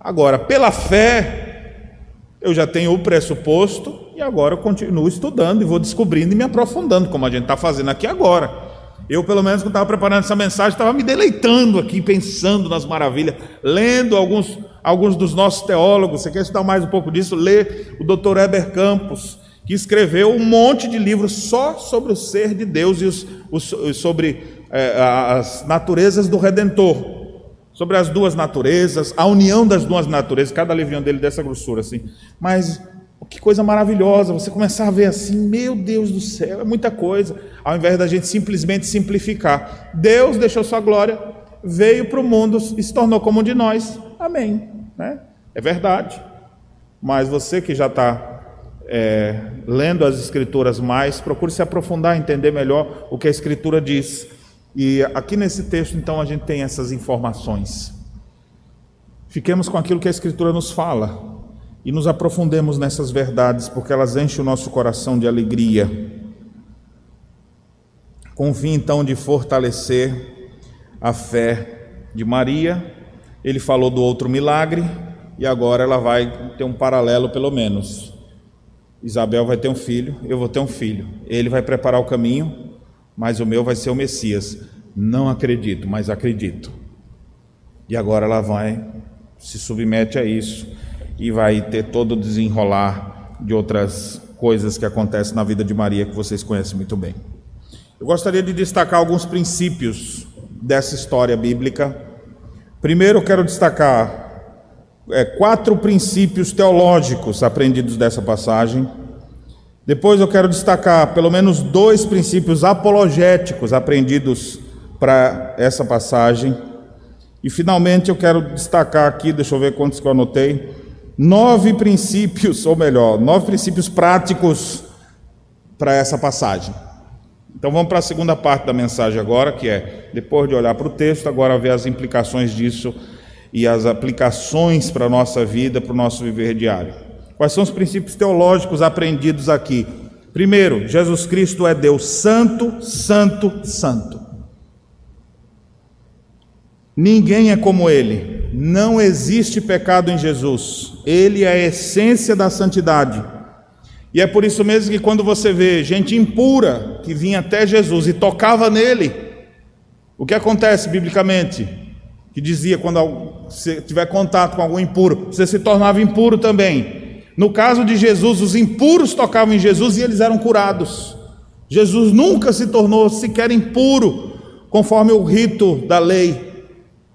Agora, pela fé, eu já tenho o pressuposto e agora eu continuo estudando e vou descobrindo e me aprofundando, como a gente está fazendo aqui agora. Eu, pelo menos, quando estava preparando essa mensagem, estava me deleitando aqui, pensando nas maravilhas, lendo alguns, alguns dos nossos teólogos. Você quer estudar mais um pouco disso? Lê o Dr. Heber Campos, que escreveu um monte de livros só sobre o ser de Deus e os, os, sobre é, as naturezas do Redentor. Sobre as duas naturezas, a união das duas naturezas, cada livrinho dele dessa grossura assim. Mas que coisa maravilhosa, você começar a ver assim, meu Deus do céu, é muita coisa, ao invés da gente simplesmente simplificar. Deus deixou sua glória, veio para o mundo e se tornou como um de nós. Amém. Né? É verdade. Mas você que já está é, lendo as Escrituras mais, procure se aprofundar, entender melhor o que a Escritura diz. E aqui nesse texto, então, a gente tem essas informações. Fiquemos com aquilo que a Escritura nos fala e nos aprofundemos nessas verdades, porque elas enchem o nosso coração de alegria. Com o fim então de fortalecer a fé de Maria, ele falou do outro milagre e agora ela vai ter um paralelo, pelo menos. Isabel vai ter um filho, eu vou ter um filho. Ele vai preparar o caminho, mas o meu vai ser o Messias. Não acredito, mas acredito. E agora ela vai, se submete a isso e vai ter todo o desenrolar de outras coisas que acontecem na vida de Maria que vocês conhecem muito bem. Eu gostaria de destacar alguns princípios dessa história bíblica. Primeiro, eu quero destacar é, quatro princípios teológicos aprendidos dessa passagem. Depois, eu quero destacar pelo menos dois princípios apologéticos aprendidos para essa passagem. E, finalmente, eu quero destacar aqui, deixa eu ver quantos que eu anotei nove princípios, ou melhor, nove princípios práticos para essa passagem. Então vamos para a segunda parte da mensagem agora, que é, depois de olhar para o texto, agora ver as implicações disso e as aplicações para a nossa vida, para o nosso viver diário. Quais são os princípios teológicos aprendidos aqui? Primeiro, Jesus Cristo é Deus Santo, Santo, Santo. Ninguém é como Ele. Não existe pecado em Jesus, ele é a essência da santidade. E é por isso mesmo que quando você vê gente impura que vinha até Jesus e tocava nele, o que acontece biblicamente? Que dizia quando você tiver contato com algum impuro, você se tornava impuro também. No caso de Jesus, os impuros tocavam em Jesus e eles eram curados. Jesus nunca se tornou sequer impuro, conforme o rito da lei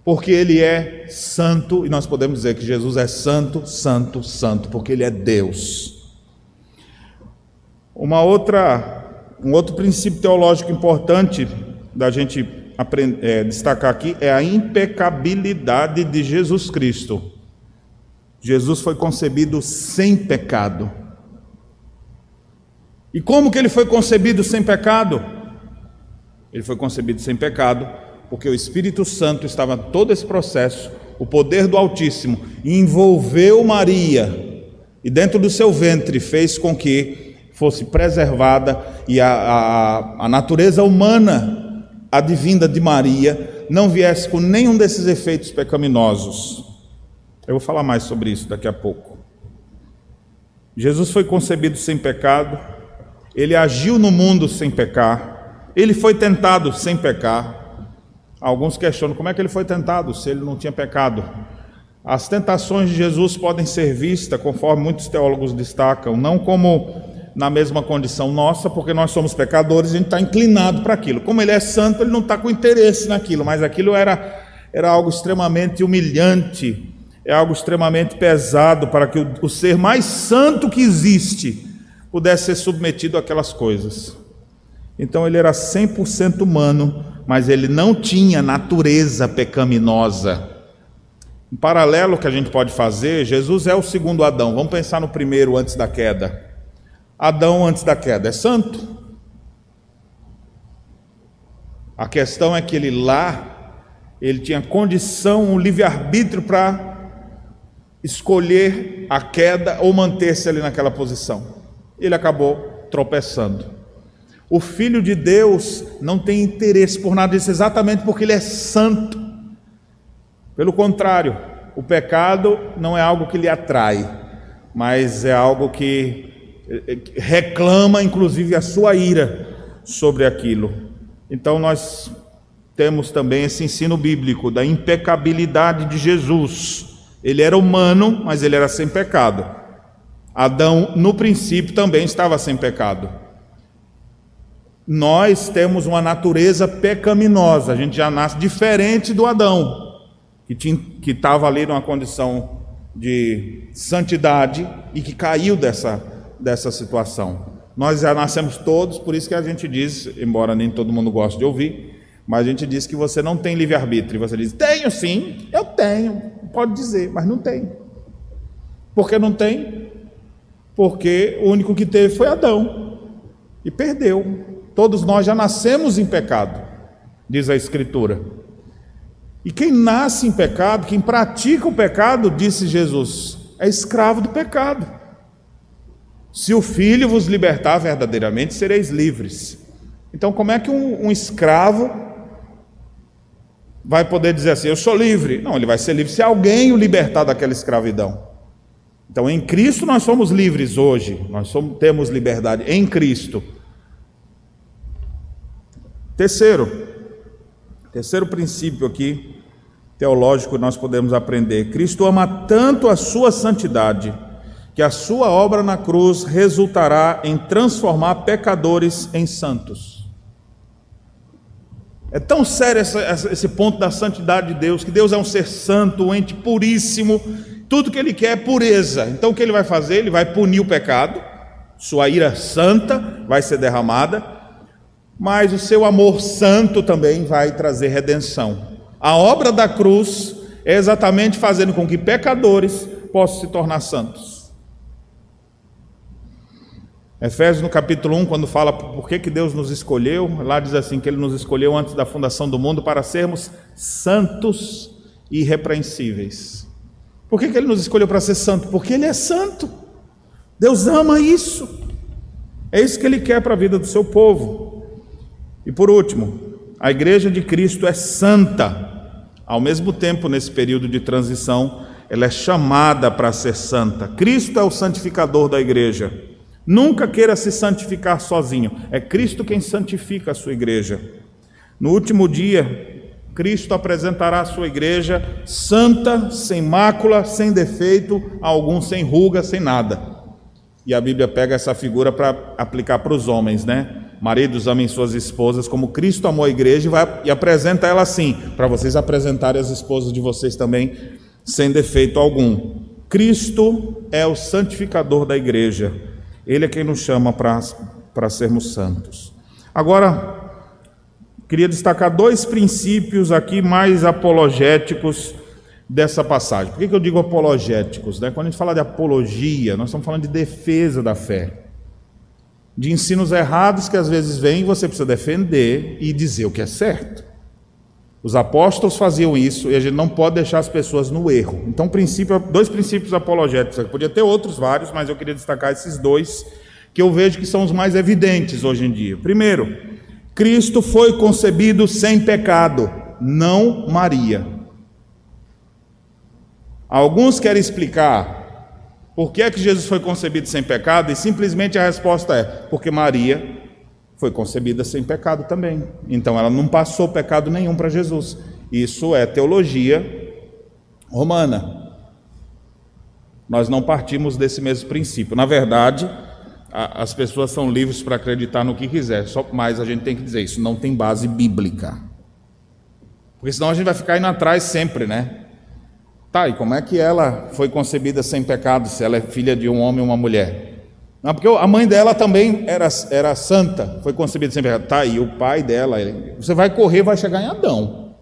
porque ele é santo, e nós podemos dizer que Jesus é santo, santo, santo, porque ele é Deus. Uma outra, um outro princípio teológico importante da gente aprender, é, destacar aqui é a impecabilidade de Jesus Cristo. Jesus foi concebido sem pecado. E como que ele foi concebido sem pecado? Ele foi concebido sem pecado porque o Espírito Santo estava todo esse processo, o poder do Altíssimo envolveu Maria e dentro do seu ventre fez com que fosse preservada e a, a, a natureza humana advinda de Maria não viesse com nenhum desses efeitos pecaminosos. Eu vou falar mais sobre isso daqui a pouco. Jesus foi concebido sem pecado, ele agiu no mundo sem pecar, ele foi tentado sem pecar. Alguns questionam como é que ele foi tentado se ele não tinha pecado. As tentações de Jesus podem ser vistas, conforme muitos teólogos destacam, não como na mesma condição nossa, porque nós somos pecadores e a gente está inclinado para aquilo. Como ele é santo, ele não está com interesse naquilo, mas aquilo era, era algo extremamente humilhante, é algo extremamente pesado para que o, o ser mais santo que existe pudesse ser submetido àquelas coisas. Então ele era 100% humano, mas ele não tinha natureza pecaminosa. Um paralelo que a gente pode fazer, Jesus é o segundo Adão. Vamos pensar no primeiro antes da queda. Adão antes da queda é santo. A questão é que ele lá ele tinha condição, um livre-arbítrio para escolher a queda ou manter-se ali naquela posição. Ele acabou tropeçando. O Filho de Deus não tem interesse por nada disso, exatamente porque ele é santo. Pelo contrário, o pecado não é algo que lhe atrai, mas é algo que eh, eh, reclama, inclusive, a sua ira sobre aquilo. Então, nós temos também esse ensino bíblico da impecabilidade de Jesus. Ele era humano, mas ele era sem pecado. Adão, no princípio, também estava sem pecado. Nós temos uma natureza pecaminosa, a gente já nasce diferente do Adão que estava ali numa condição de santidade e que caiu dessa, dessa situação. Nós já nascemos todos, por isso que a gente diz, embora nem todo mundo goste de ouvir, mas a gente diz que você não tem livre-arbítrio. Você diz, tenho sim, eu tenho, pode dizer, mas não tem. Por que não tem? Porque o único que teve foi Adão e perdeu. Todos nós já nascemos em pecado, diz a Escritura. E quem nasce em pecado, quem pratica o pecado, disse Jesus, é escravo do pecado. Se o filho vos libertar verdadeiramente, sereis livres. Então, como é que um, um escravo vai poder dizer assim: Eu sou livre? Não, ele vai ser livre se alguém o libertar daquela escravidão. Então, em Cristo nós somos livres hoje, nós somos, temos liberdade em Cristo. Terceiro, terceiro princípio aqui teológico nós podemos aprender. Cristo ama tanto a sua santidade que a sua obra na cruz resultará em transformar pecadores em santos. É tão sério essa, esse ponto da santidade de Deus, que Deus é um ser santo, um ente puríssimo, tudo que Ele quer é pureza. Então o que Ele vai fazer? Ele vai punir o pecado, sua ira santa vai ser derramada, mas o seu amor santo também vai trazer redenção. A obra da cruz é exatamente fazendo com que pecadores possam se tornar santos. Efésios no capítulo 1, quando fala por que, que Deus nos escolheu, lá diz assim: que Ele nos escolheu antes da fundação do mundo para sermos santos e irrepreensíveis. Por que, que Ele nos escolheu para ser santo? Porque Ele é santo. Deus ama isso. É isso que Ele quer para a vida do seu povo. E por último, a igreja de Cristo é santa. Ao mesmo tempo, nesse período de transição, ela é chamada para ser santa. Cristo é o santificador da igreja. Nunca queira se santificar sozinho. É Cristo quem santifica a sua igreja. No último dia, Cristo apresentará a sua igreja santa, sem mácula, sem defeito, algum sem ruga, sem nada. E a Bíblia pega essa figura para aplicar para os homens, né? Maridos amem suas esposas como Cristo amou a igreja e, vai, e apresenta ela assim, para vocês apresentarem as esposas de vocês também sem defeito algum. Cristo é o santificador da igreja. Ele é quem nos chama para sermos santos. Agora, queria destacar dois princípios aqui mais apologéticos dessa passagem. Por que, que eu digo apologéticos? Né? Quando a gente fala de apologia, nós estamos falando de defesa da fé de ensinos errados que às vezes vêm e você precisa defender e dizer o que é certo. Os apóstolos faziam isso e a gente não pode deixar as pessoas no erro. Então, princípio, dois princípios apologéticos. Eu podia ter outros vários, mas eu queria destacar esses dois que eu vejo que são os mais evidentes hoje em dia. Primeiro, Cristo foi concebido sem pecado, não Maria. Alguns querem explicar por que é que Jesus foi concebido sem pecado e simplesmente a resposta é porque Maria foi concebida sem pecado também. Então ela não passou pecado nenhum para Jesus. Isso é teologia romana. Nós não partimos desse mesmo princípio. Na verdade, a, as pessoas são livres para acreditar no que quiser, só mas a gente tem que dizer isso não tem base bíblica. Porque senão a gente vai ficar indo atrás sempre, né? Tá, e como é que ela foi concebida sem pecado, se ela é filha de um homem e uma mulher? Não, porque a mãe dela também era, era santa, foi concebida sem pecado. Tá, e o pai dela, você vai correr, vai chegar em Adão.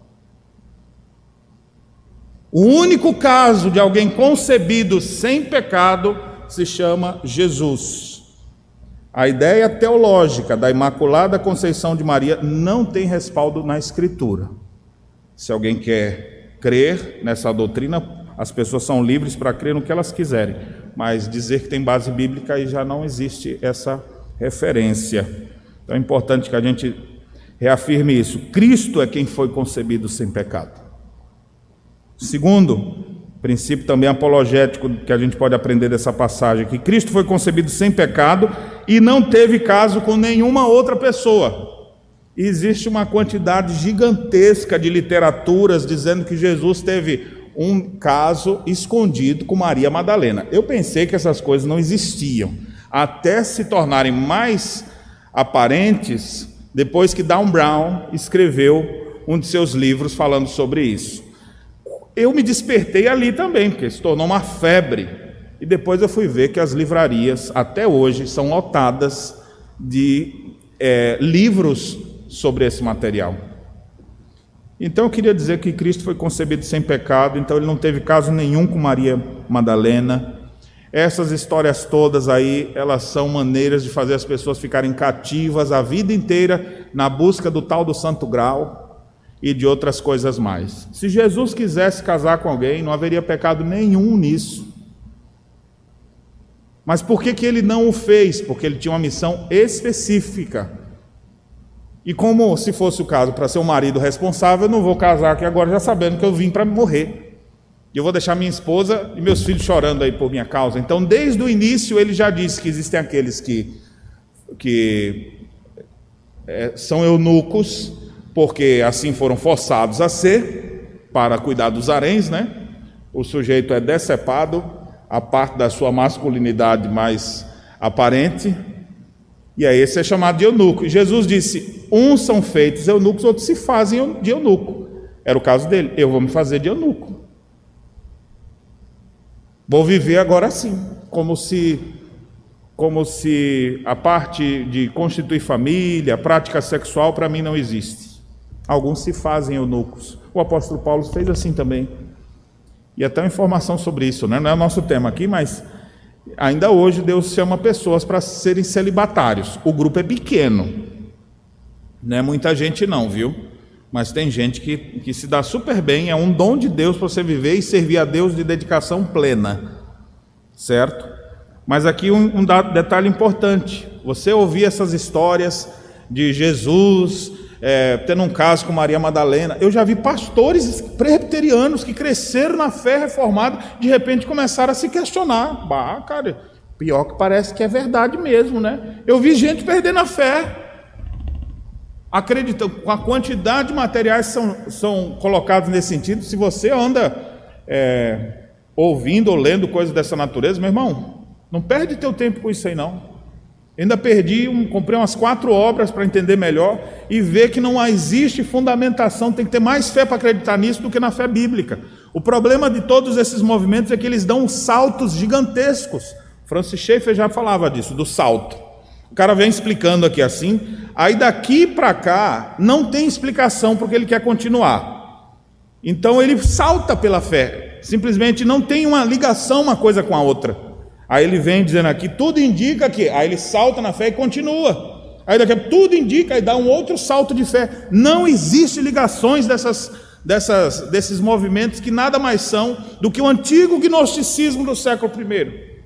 O único caso de alguém concebido sem pecado se chama Jesus. A ideia teológica da Imaculada Conceição de Maria não tem respaldo na Escritura. Se alguém quer crer nessa doutrina, as pessoas são livres para crer no que elas quiserem mas dizer que tem base bíblica aí já não existe essa referência. Então é importante que a gente reafirme isso. Cristo é quem foi concebido sem pecado. Segundo, princípio também apologético que a gente pode aprender dessa passagem, que Cristo foi concebido sem pecado e não teve caso com nenhuma outra pessoa. E existe uma quantidade gigantesca de literaturas dizendo que Jesus teve um caso escondido com Maria Madalena. Eu pensei que essas coisas não existiam, até se tornarem mais aparentes depois que Down Brown escreveu um de seus livros falando sobre isso. Eu me despertei ali também, porque se tornou uma febre. E depois eu fui ver que as livrarias, até hoje, são lotadas de é, livros sobre esse material. Então eu queria dizer que Cristo foi concebido sem pecado, então ele não teve caso nenhum com Maria Madalena. Essas histórias todas aí, elas são maneiras de fazer as pessoas ficarem cativas a vida inteira na busca do tal do santo grau e de outras coisas mais. Se Jesus quisesse casar com alguém, não haveria pecado nenhum nisso. Mas por que, que ele não o fez? Porque ele tinha uma missão específica. E como se fosse o caso para ser o marido responsável, eu não vou casar aqui agora já sabendo que eu vim para morrer. E eu vou deixar minha esposa e meus filhos chorando aí por minha causa. Então, desde o início, ele já disse que existem aqueles que, que é, são eunucos, porque assim foram forçados a ser, para cuidar dos haréns, né? O sujeito é decepado, a parte da sua masculinidade mais aparente, e aí esse é chamado de eunuco. Jesus disse: uns são feitos eunucos, outros se fazem de eunuco. Era o caso dele. Eu vou me fazer de eunuco. Vou viver agora assim, como se como se a parte de constituir família, prática sexual para mim não existe. Alguns se fazem eunucos. O apóstolo Paulo fez assim também. E até uma informação sobre isso, né? não é o nosso tema aqui, mas Ainda hoje Deus chama pessoas para serem celibatários. O grupo é pequeno. Não é muita gente não, viu? Mas tem gente que, que se dá super bem, é um dom de Deus para você viver e servir a Deus de dedicação plena. Certo? Mas aqui um, um detalhe importante. Você ouvir essas histórias de Jesus, é, tendo um caso com Maria Madalena. Eu já vi pastores presbiterianos que cresceram na fé reformada, de repente começaram a se questionar. Bah, cara, pior que parece que é verdade mesmo, né? Eu vi gente perdendo a fé, acreditando, com a quantidade de materiais que são, são colocados nesse sentido. Se você anda é, ouvindo ou lendo coisas dessa natureza, meu irmão, não perde teu tempo com isso aí não. Ainda perdi, um, comprei umas quatro obras para entender melhor e ver que não existe fundamentação, tem que ter mais fé para acreditar nisso do que na fé bíblica. O problema de todos esses movimentos é que eles dão saltos gigantescos. Francis Schaeffer já falava disso, do salto. O cara vem explicando aqui assim, aí daqui para cá não tem explicação porque ele quer continuar. Então ele salta pela fé, simplesmente não tem uma ligação uma coisa com a outra. Aí ele vem dizendo aqui, tudo indica que. Aí ele salta na fé e continua. Aí daqui a tudo indica e dá um outro salto de fé. Não existe ligações dessas, dessas, desses movimentos que nada mais são do que o antigo gnosticismo do século I.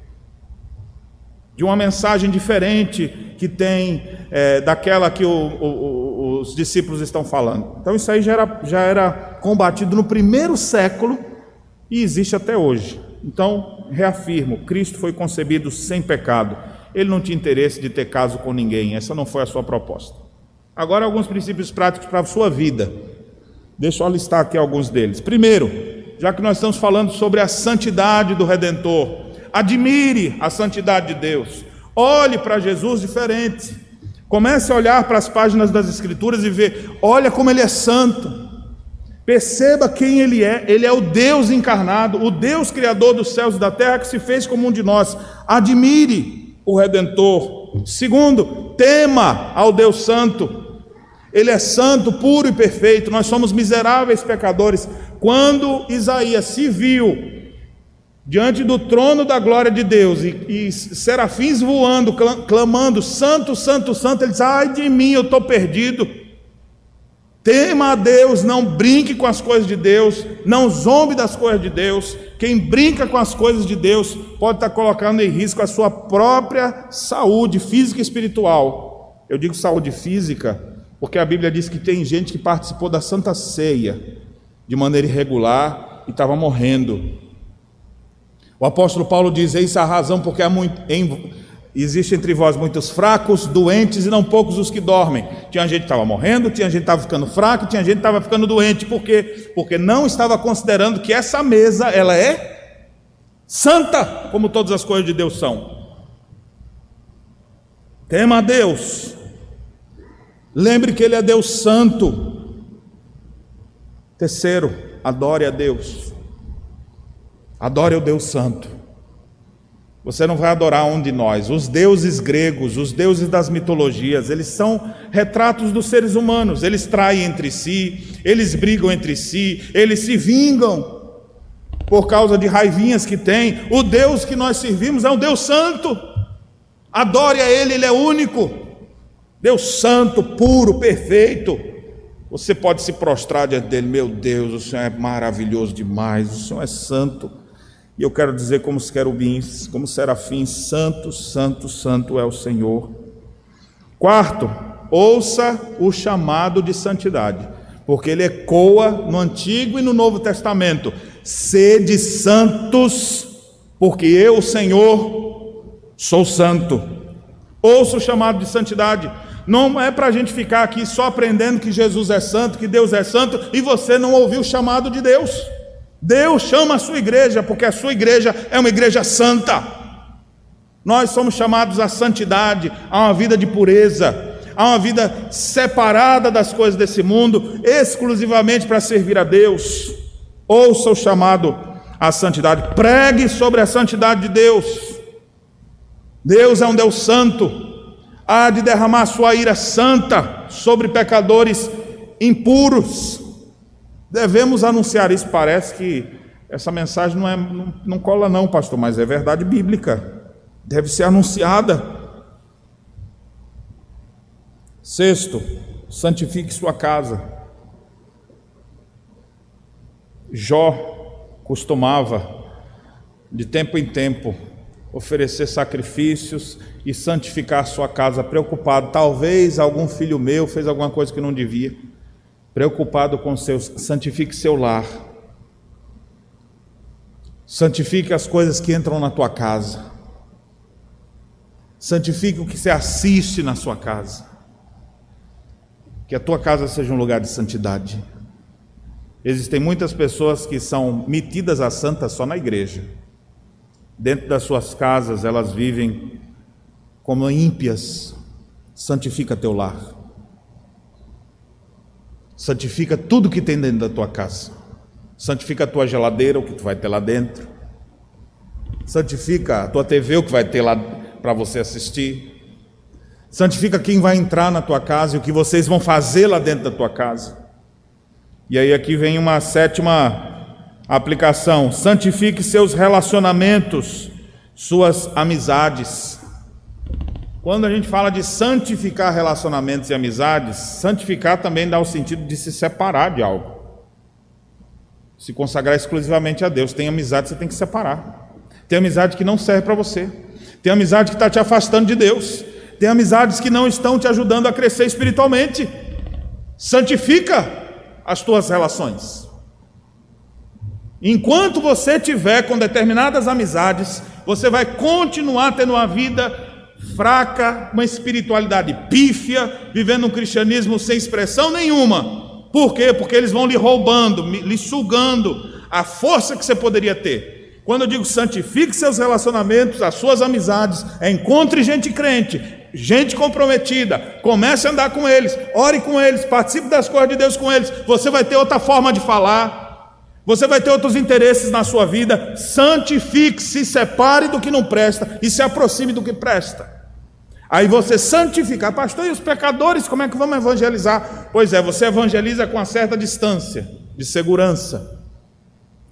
de uma mensagem diferente que tem é, daquela que o, o, os discípulos estão falando. Então isso aí já era, já era combatido no primeiro século e existe até hoje. Então, reafirmo: Cristo foi concebido sem pecado. Ele não tinha interesse de ter caso com ninguém, essa não foi a sua proposta. Agora, alguns princípios práticos para a sua vida. Deixa eu listar aqui alguns deles. Primeiro, já que nós estamos falando sobre a santidade do Redentor, admire a santidade de Deus, olhe para Jesus diferente, comece a olhar para as páginas das Escrituras e ver, olha como ele é santo. Perceba quem Ele é. Ele é o Deus encarnado, o Deus Criador dos céus e da terra que se fez como um de nós. Admire o Redentor. Segundo, tema ao Deus Santo. Ele é santo, puro e perfeito. Nós somos miseráveis pecadores. Quando Isaías se viu diante do trono da glória de Deus e, e serafins voando, clamando: Santo, Santo, Santo, ele diz: Ai de mim, eu estou perdido. Tema a Deus, não brinque com as coisas de Deus, não zombe das coisas de Deus. Quem brinca com as coisas de Deus pode estar colocando em risco a sua própria saúde física e espiritual. Eu digo saúde física porque a Bíblia diz que tem gente que participou da Santa Ceia de maneira irregular e estava morrendo. O apóstolo Paulo diz: Eis a razão porque há muito, em, Existe entre vós muitos fracos, doentes e não poucos os que dormem. Tinha gente que estava morrendo, tinha gente que estava ficando fraco, tinha gente que estava ficando doente. Por quê? Porque não estava considerando que essa mesa, ela é santa, como todas as coisas de Deus são. Tema a Deus. Lembre que Ele é Deus santo. Terceiro, adore a Deus. Adore o Deus santo. Você não vai adorar um de nós. Os deuses gregos, os deuses das mitologias, eles são retratos dos seres humanos. Eles traem entre si, eles brigam entre si, eles se vingam por causa de raivinhas que têm. O Deus que nós servimos é um Deus santo. Adore a Ele, Ele é único. Deus santo, puro, perfeito. Você pode se prostrar diante dele, meu Deus, o Senhor é maravilhoso demais, o Senhor é santo. E eu quero dizer, como os querubins, como serafins, santo, santo, santo é o Senhor. Quarto, ouça o chamado de santidade, porque ele ecoa no Antigo e no Novo Testamento: sede santos, porque eu, o Senhor, sou santo. Ouça o chamado de santidade. Não é para a gente ficar aqui só aprendendo que Jesus é santo, que Deus é santo, e você não ouviu o chamado de Deus. Deus chama a sua igreja, porque a sua igreja é uma igreja santa. Nós somos chamados à santidade, a uma vida de pureza, a uma vida separada das coisas desse mundo, exclusivamente para servir a Deus. Ouça o chamado à santidade, pregue sobre a santidade de Deus. Deus é um Deus santo, há de derramar sua ira santa sobre pecadores impuros. Devemos anunciar isso. Parece que essa mensagem não, é, não, não cola, não, pastor, mas é verdade bíblica. Deve ser anunciada. Sexto, santifique sua casa. Jó costumava, de tempo em tempo, oferecer sacrifícios e santificar sua casa, preocupado. Talvez algum filho meu fez alguma coisa que não devia preocupado com seus, santifique seu lar. Santifique as coisas que entram na tua casa. Santifique o que você assiste na sua casa. Que a tua casa seja um lugar de santidade. Existem muitas pessoas que são metidas a santa só na igreja. Dentro das suas casas, elas vivem como ímpias. Santifica teu lar. Santifica tudo que tem dentro da tua casa. Santifica a tua geladeira, o que tu vai ter lá dentro. Santifica a tua TV, o que vai ter lá para você assistir. Santifica quem vai entrar na tua casa e o que vocês vão fazer lá dentro da tua casa. E aí aqui vem uma sétima aplicação: santifique seus relacionamentos, suas amizades. Quando a gente fala de santificar relacionamentos e amizades, santificar também dá o sentido de se separar de algo. Se consagrar exclusivamente a Deus. Tem amizade, você tem que separar. Tem amizade que não serve para você. Tem amizade que está te afastando de Deus. Tem amizades que não estão te ajudando a crescer espiritualmente. Santifica as tuas relações. Enquanto você tiver com determinadas amizades, você vai continuar tendo uma vida fraca, uma espiritualidade pífia, vivendo um cristianismo sem expressão nenhuma. Por quê? Porque eles vão lhe roubando, lhe sugando a força que você poderia ter. Quando eu digo santifique seus relacionamentos, as suas amizades, encontre gente crente, gente comprometida, comece a andar com eles, ore com eles, participe das coisas de Deus com eles. Você vai ter outra forma de falar, você vai ter outros interesses na sua vida. Santifique, se separe do que não presta e se aproxime do que presta. Aí você santifica, pastor, e os pecadores, como é que vamos evangelizar? Pois é, você evangeliza com uma certa distância de segurança.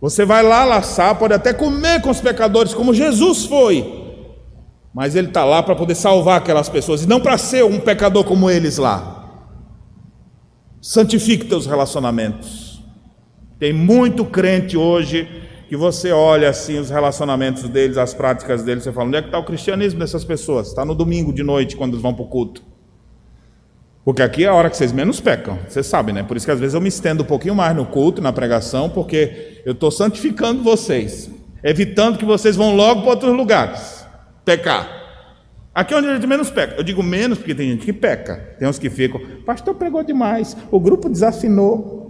Você vai lá laçar, pode até comer com os pecadores, como Jesus foi, mas ele está lá para poder salvar aquelas pessoas e não para ser um pecador como eles lá. Santifique teus relacionamentos. Tem muito crente hoje que você olha assim os relacionamentos deles, as práticas deles, você fala, onde é que está o cristianismo dessas pessoas? Está no domingo de noite, quando eles vão para o culto. Porque aqui é a hora que vocês menos pecam, vocês sabem, né? Por isso que às vezes eu me estendo um pouquinho mais no culto, na pregação, porque eu estou santificando vocês, evitando que vocês vão logo para outros lugares pecar. Aqui é onde a gente menos peca. Eu digo menos porque tem gente que peca. Tem uns que ficam, pastor pregou demais, o grupo desafinou,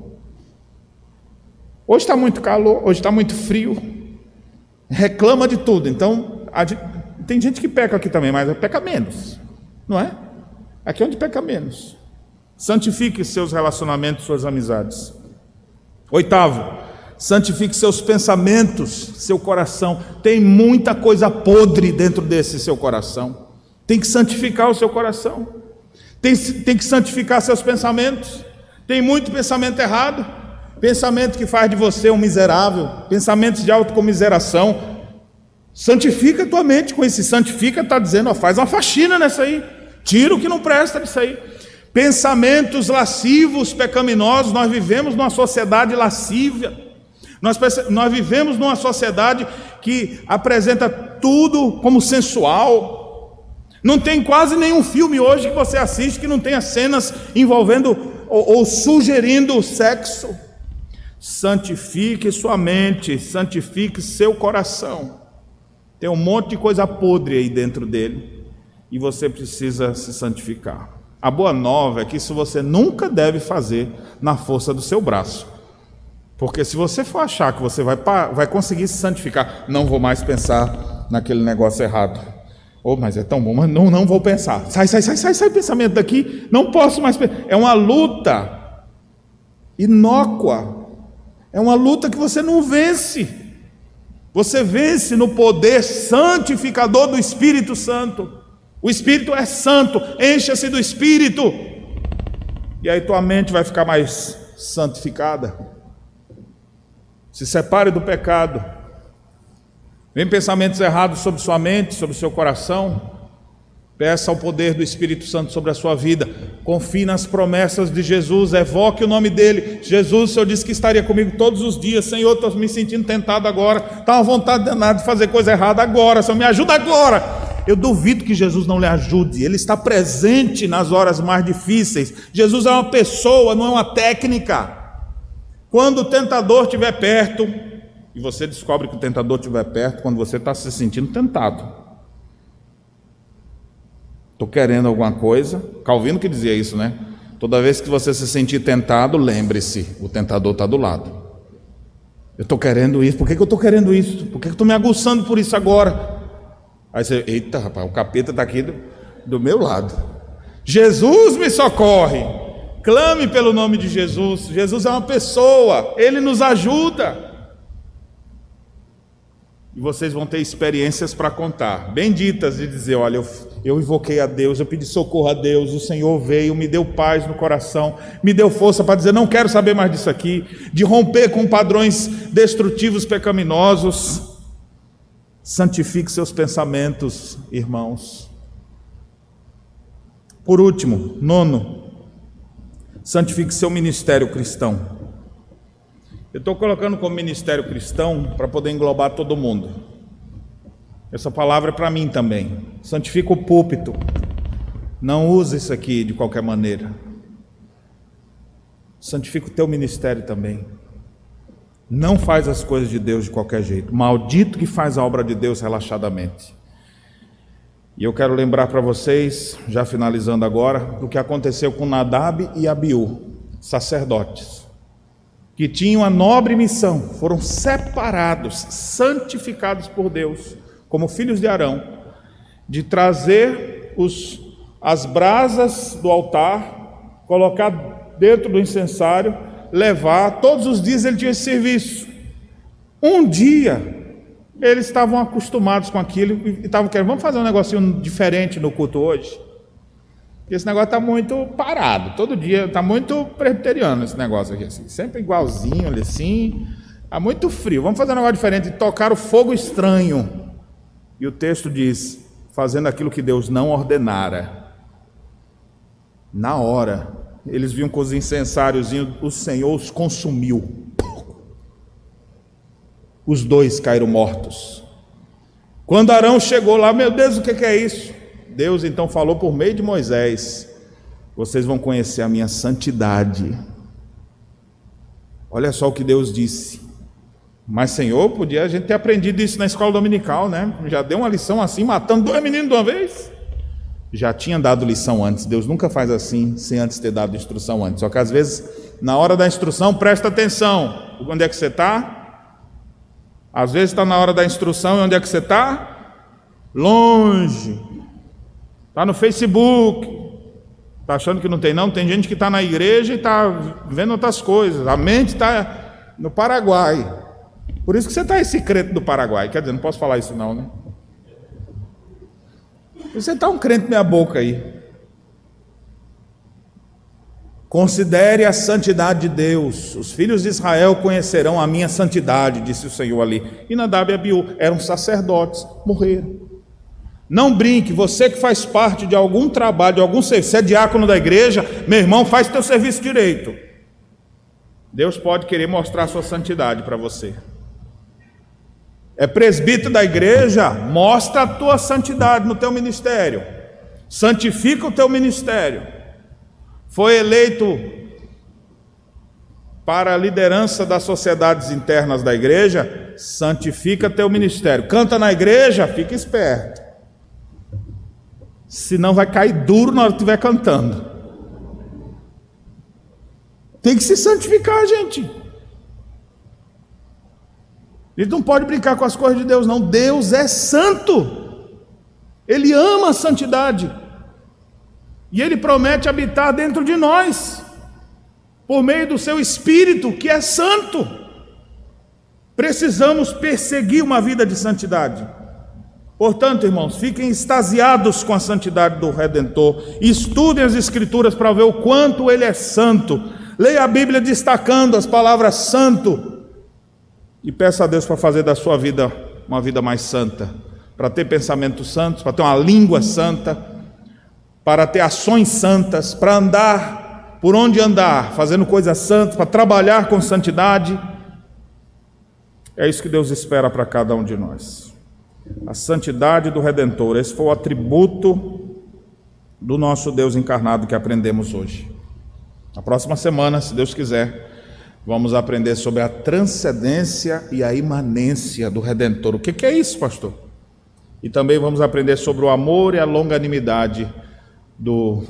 Hoje está muito calor, hoje está muito frio, reclama de tudo. Então, tem gente que peca aqui também, mas peca menos, não é? Aqui é onde peca menos. Santifique seus relacionamentos, suas amizades. Oitavo, santifique seus pensamentos, seu coração. Tem muita coisa podre dentro desse seu coração. Tem que santificar o seu coração. Tem, tem que santificar seus pensamentos. Tem muito pensamento errado. Pensamento que faz de você um miserável, pensamentos de autocomiseração. Santifica a tua mente com esse santifica, está dizendo, ó, faz uma faxina nessa aí, tira o que não presta disso aí. Pensamentos lascivos, pecaminosos, nós vivemos numa sociedade lascívia, nós, nós vivemos numa sociedade que apresenta tudo como sensual. Não tem quase nenhum filme hoje que você assiste que não tenha cenas envolvendo ou, ou sugerindo sexo santifique sua mente, santifique seu coração. Tem um monte de coisa podre aí dentro dele e você precisa se santificar. A boa nova é que isso você nunca deve fazer na força do seu braço. Porque se você for achar que você vai, vai conseguir se santificar, não vou mais pensar naquele negócio errado. Oh, mas é tão bom, mas não, não vou pensar. Sai, sai, sai, sai, sai pensamento daqui. Não posso mais. É uma luta inócua é uma luta que você não vence. Você vence no poder santificador do Espírito Santo. O Espírito é santo, encha-se do Espírito. E aí tua mente vai ficar mais santificada. Se separe do pecado. Vem pensamentos errados sobre sua mente, sobre seu coração. Peça ao poder do Espírito Santo sobre a sua vida. Confie nas promessas de Jesus. Evoque o nome dele. Jesus, o Senhor disse que estaria comigo todos os dias. Senhor, estou me sentindo tentado agora. Está uma vontade danada de fazer coisa errada agora. Senhor, me ajuda agora. Eu duvido que Jesus não lhe ajude. Ele está presente nas horas mais difíceis. Jesus é uma pessoa, não é uma técnica. Quando o tentador estiver perto, e você descobre que o tentador estiver perto, quando você está se sentindo tentado. Estou querendo alguma coisa. Calvino que dizia isso, né? Toda vez que você se sentir tentado, lembre-se: o tentador está do lado. Eu estou querendo isso. Por que, que eu estou querendo isso? Por que, que eu estou me aguçando por isso agora? Aí você, eita, rapaz, o capeta está aqui do, do meu lado. Jesus me socorre. Clame pelo nome de Jesus. Jesus é uma pessoa, ele nos ajuda. E vocês vão ter experiências para contar, benditas, de dizer: olha, eu, eu invoquei a Deus, eu pedi socorro a Deus, o Senhor veio, me deu paz no coração, me deu força para dizer: não quero saber mais disso aqui, de romper com padrões destrutivos, pecaminosos. Santifique seus pensamentos, irmãos. Por último, nono, santifique seu ministério cristão. Eu estou colocando como ministério cristão para poder englobar todo mundo. Essa palavra é para mim também. Santifica o púlpito. Não use isso aqui de qualquer maneira. Santifica o teu ministério também. Não faz as coisas de Deus de qualquer jeito. Maldito que faz a obra de Deus relaxadamente. E eu quero lembrar para vocês, já finalizando agora, do que aconteceu com Nadab e Abiú, sacerdotes, que tinham a nobre missão, foram separados, santificados por Deus, como filhos de Arão, de trazer os, as brasas do altar, colocar dentro do incensário, levar, todos os dias ele tinha esse serviço. Um dia eles estavam acostumados com aquilo e estavam querendo, vamos fazer um negocinho diferente no culto hoje? Esse negócio está muito parado, todo dia, está muito presbiteriano esse negócio aqui, assim, sempre igualzinho, ali assim, está muito frio, vamos fazer um negócio diferente, tocar o fogo estranho. E o texto diz, fazendo aquilo que Deus não ordenara. Na hora, eles viam com os incensários, o Senhor os consumiu os dois caíram mortos. Quando Arão chegou lá, meu Deus, o que é isso? Deus então falou por meio de Moisés: Vocês vão conhecer a minha santidade. Olha só o que Deus disse. Mas, Senhor, podia a gente ter aprendido isso na escola dominical, né? Já deu uma lição assim, matando dois meninos de uma vez. Já tinha dado lição antes. Deus nunca faz assim, sem antes ter dado instrução antes. Só que às vezes, na hora da instrução, presta atenção. Onde é que você está? Às vezes está na hora da instrução e onde é que você está? Longe. Está no Facebook. Está achando que não tem, não? Tem gente que está na igreja e está vendo outras coisas. A mente está no Paraguai. Por isso que você está esse crente do Paraguai. Quer dizer, não posso falar isso, não, né? Você está um crente meia boca aí. Considere a santidade de Deus. Os filhos de Israel conhecerão a minha santidade, disse o Senhor ali. E Nadab e Abiú eram sacerdotes, morreram. Não brinque, você que faz parte de algum trabalho, de algum serviço, você é diácono da igreja, meu irmão, faz teu serviço direito. Deus pode querer mostrar sua santidade para você. É presbítero da igreja, mostra a tua santidade no teu ministério. Santifica o teu ministério foi eleito para a liderança das sociedades internas da igreja, santifica teu ministério. Canta na igreja, fica esperto. Senão vai cair duro na hora que estiver cantando. Tem que se santificar, gente. Ele não pode brincar com as coisas de Deus, não. Deus é santo. Ele ama a santidade. E Ele promete habitar dentro de nós, por meio do Seu Espírito, que é santo. Precisamos perseguir uma vida de santidade. Portanto, irmãos, fiquem extasiados com a santidade do Redentor. Estudem as Escrituras para ver o quanto Ele é santo. Leia a Bíblia destacando as palavras santo. E peça a Deus para fazer da sua vida uma vida mais santa. Para ter pensamentos santos, para ter uma língua santa para ter ações santas, para andar por onde andar, fazendo coisas santas, para trabalhar com santidade. É isso que Deus espera para cada um de nós. A santidade do Redentor, esse foi o atributo do nosso Deus encarnado que aprendemos hoje. Na próxima semana, se Deus quiser, vamos aprender sobre a transcendência e a imanência do Redentor. O que é isso, pastor? E também vamos aprender sobre o amor e a longanimidade do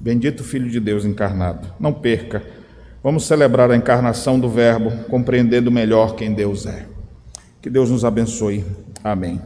bendito Filho de Deus encarnado. Não perca. Vamos celebrar a encarnação do Verbo, compreendendo melhor quem Deus é. Que Deus nos abençoe. Amém.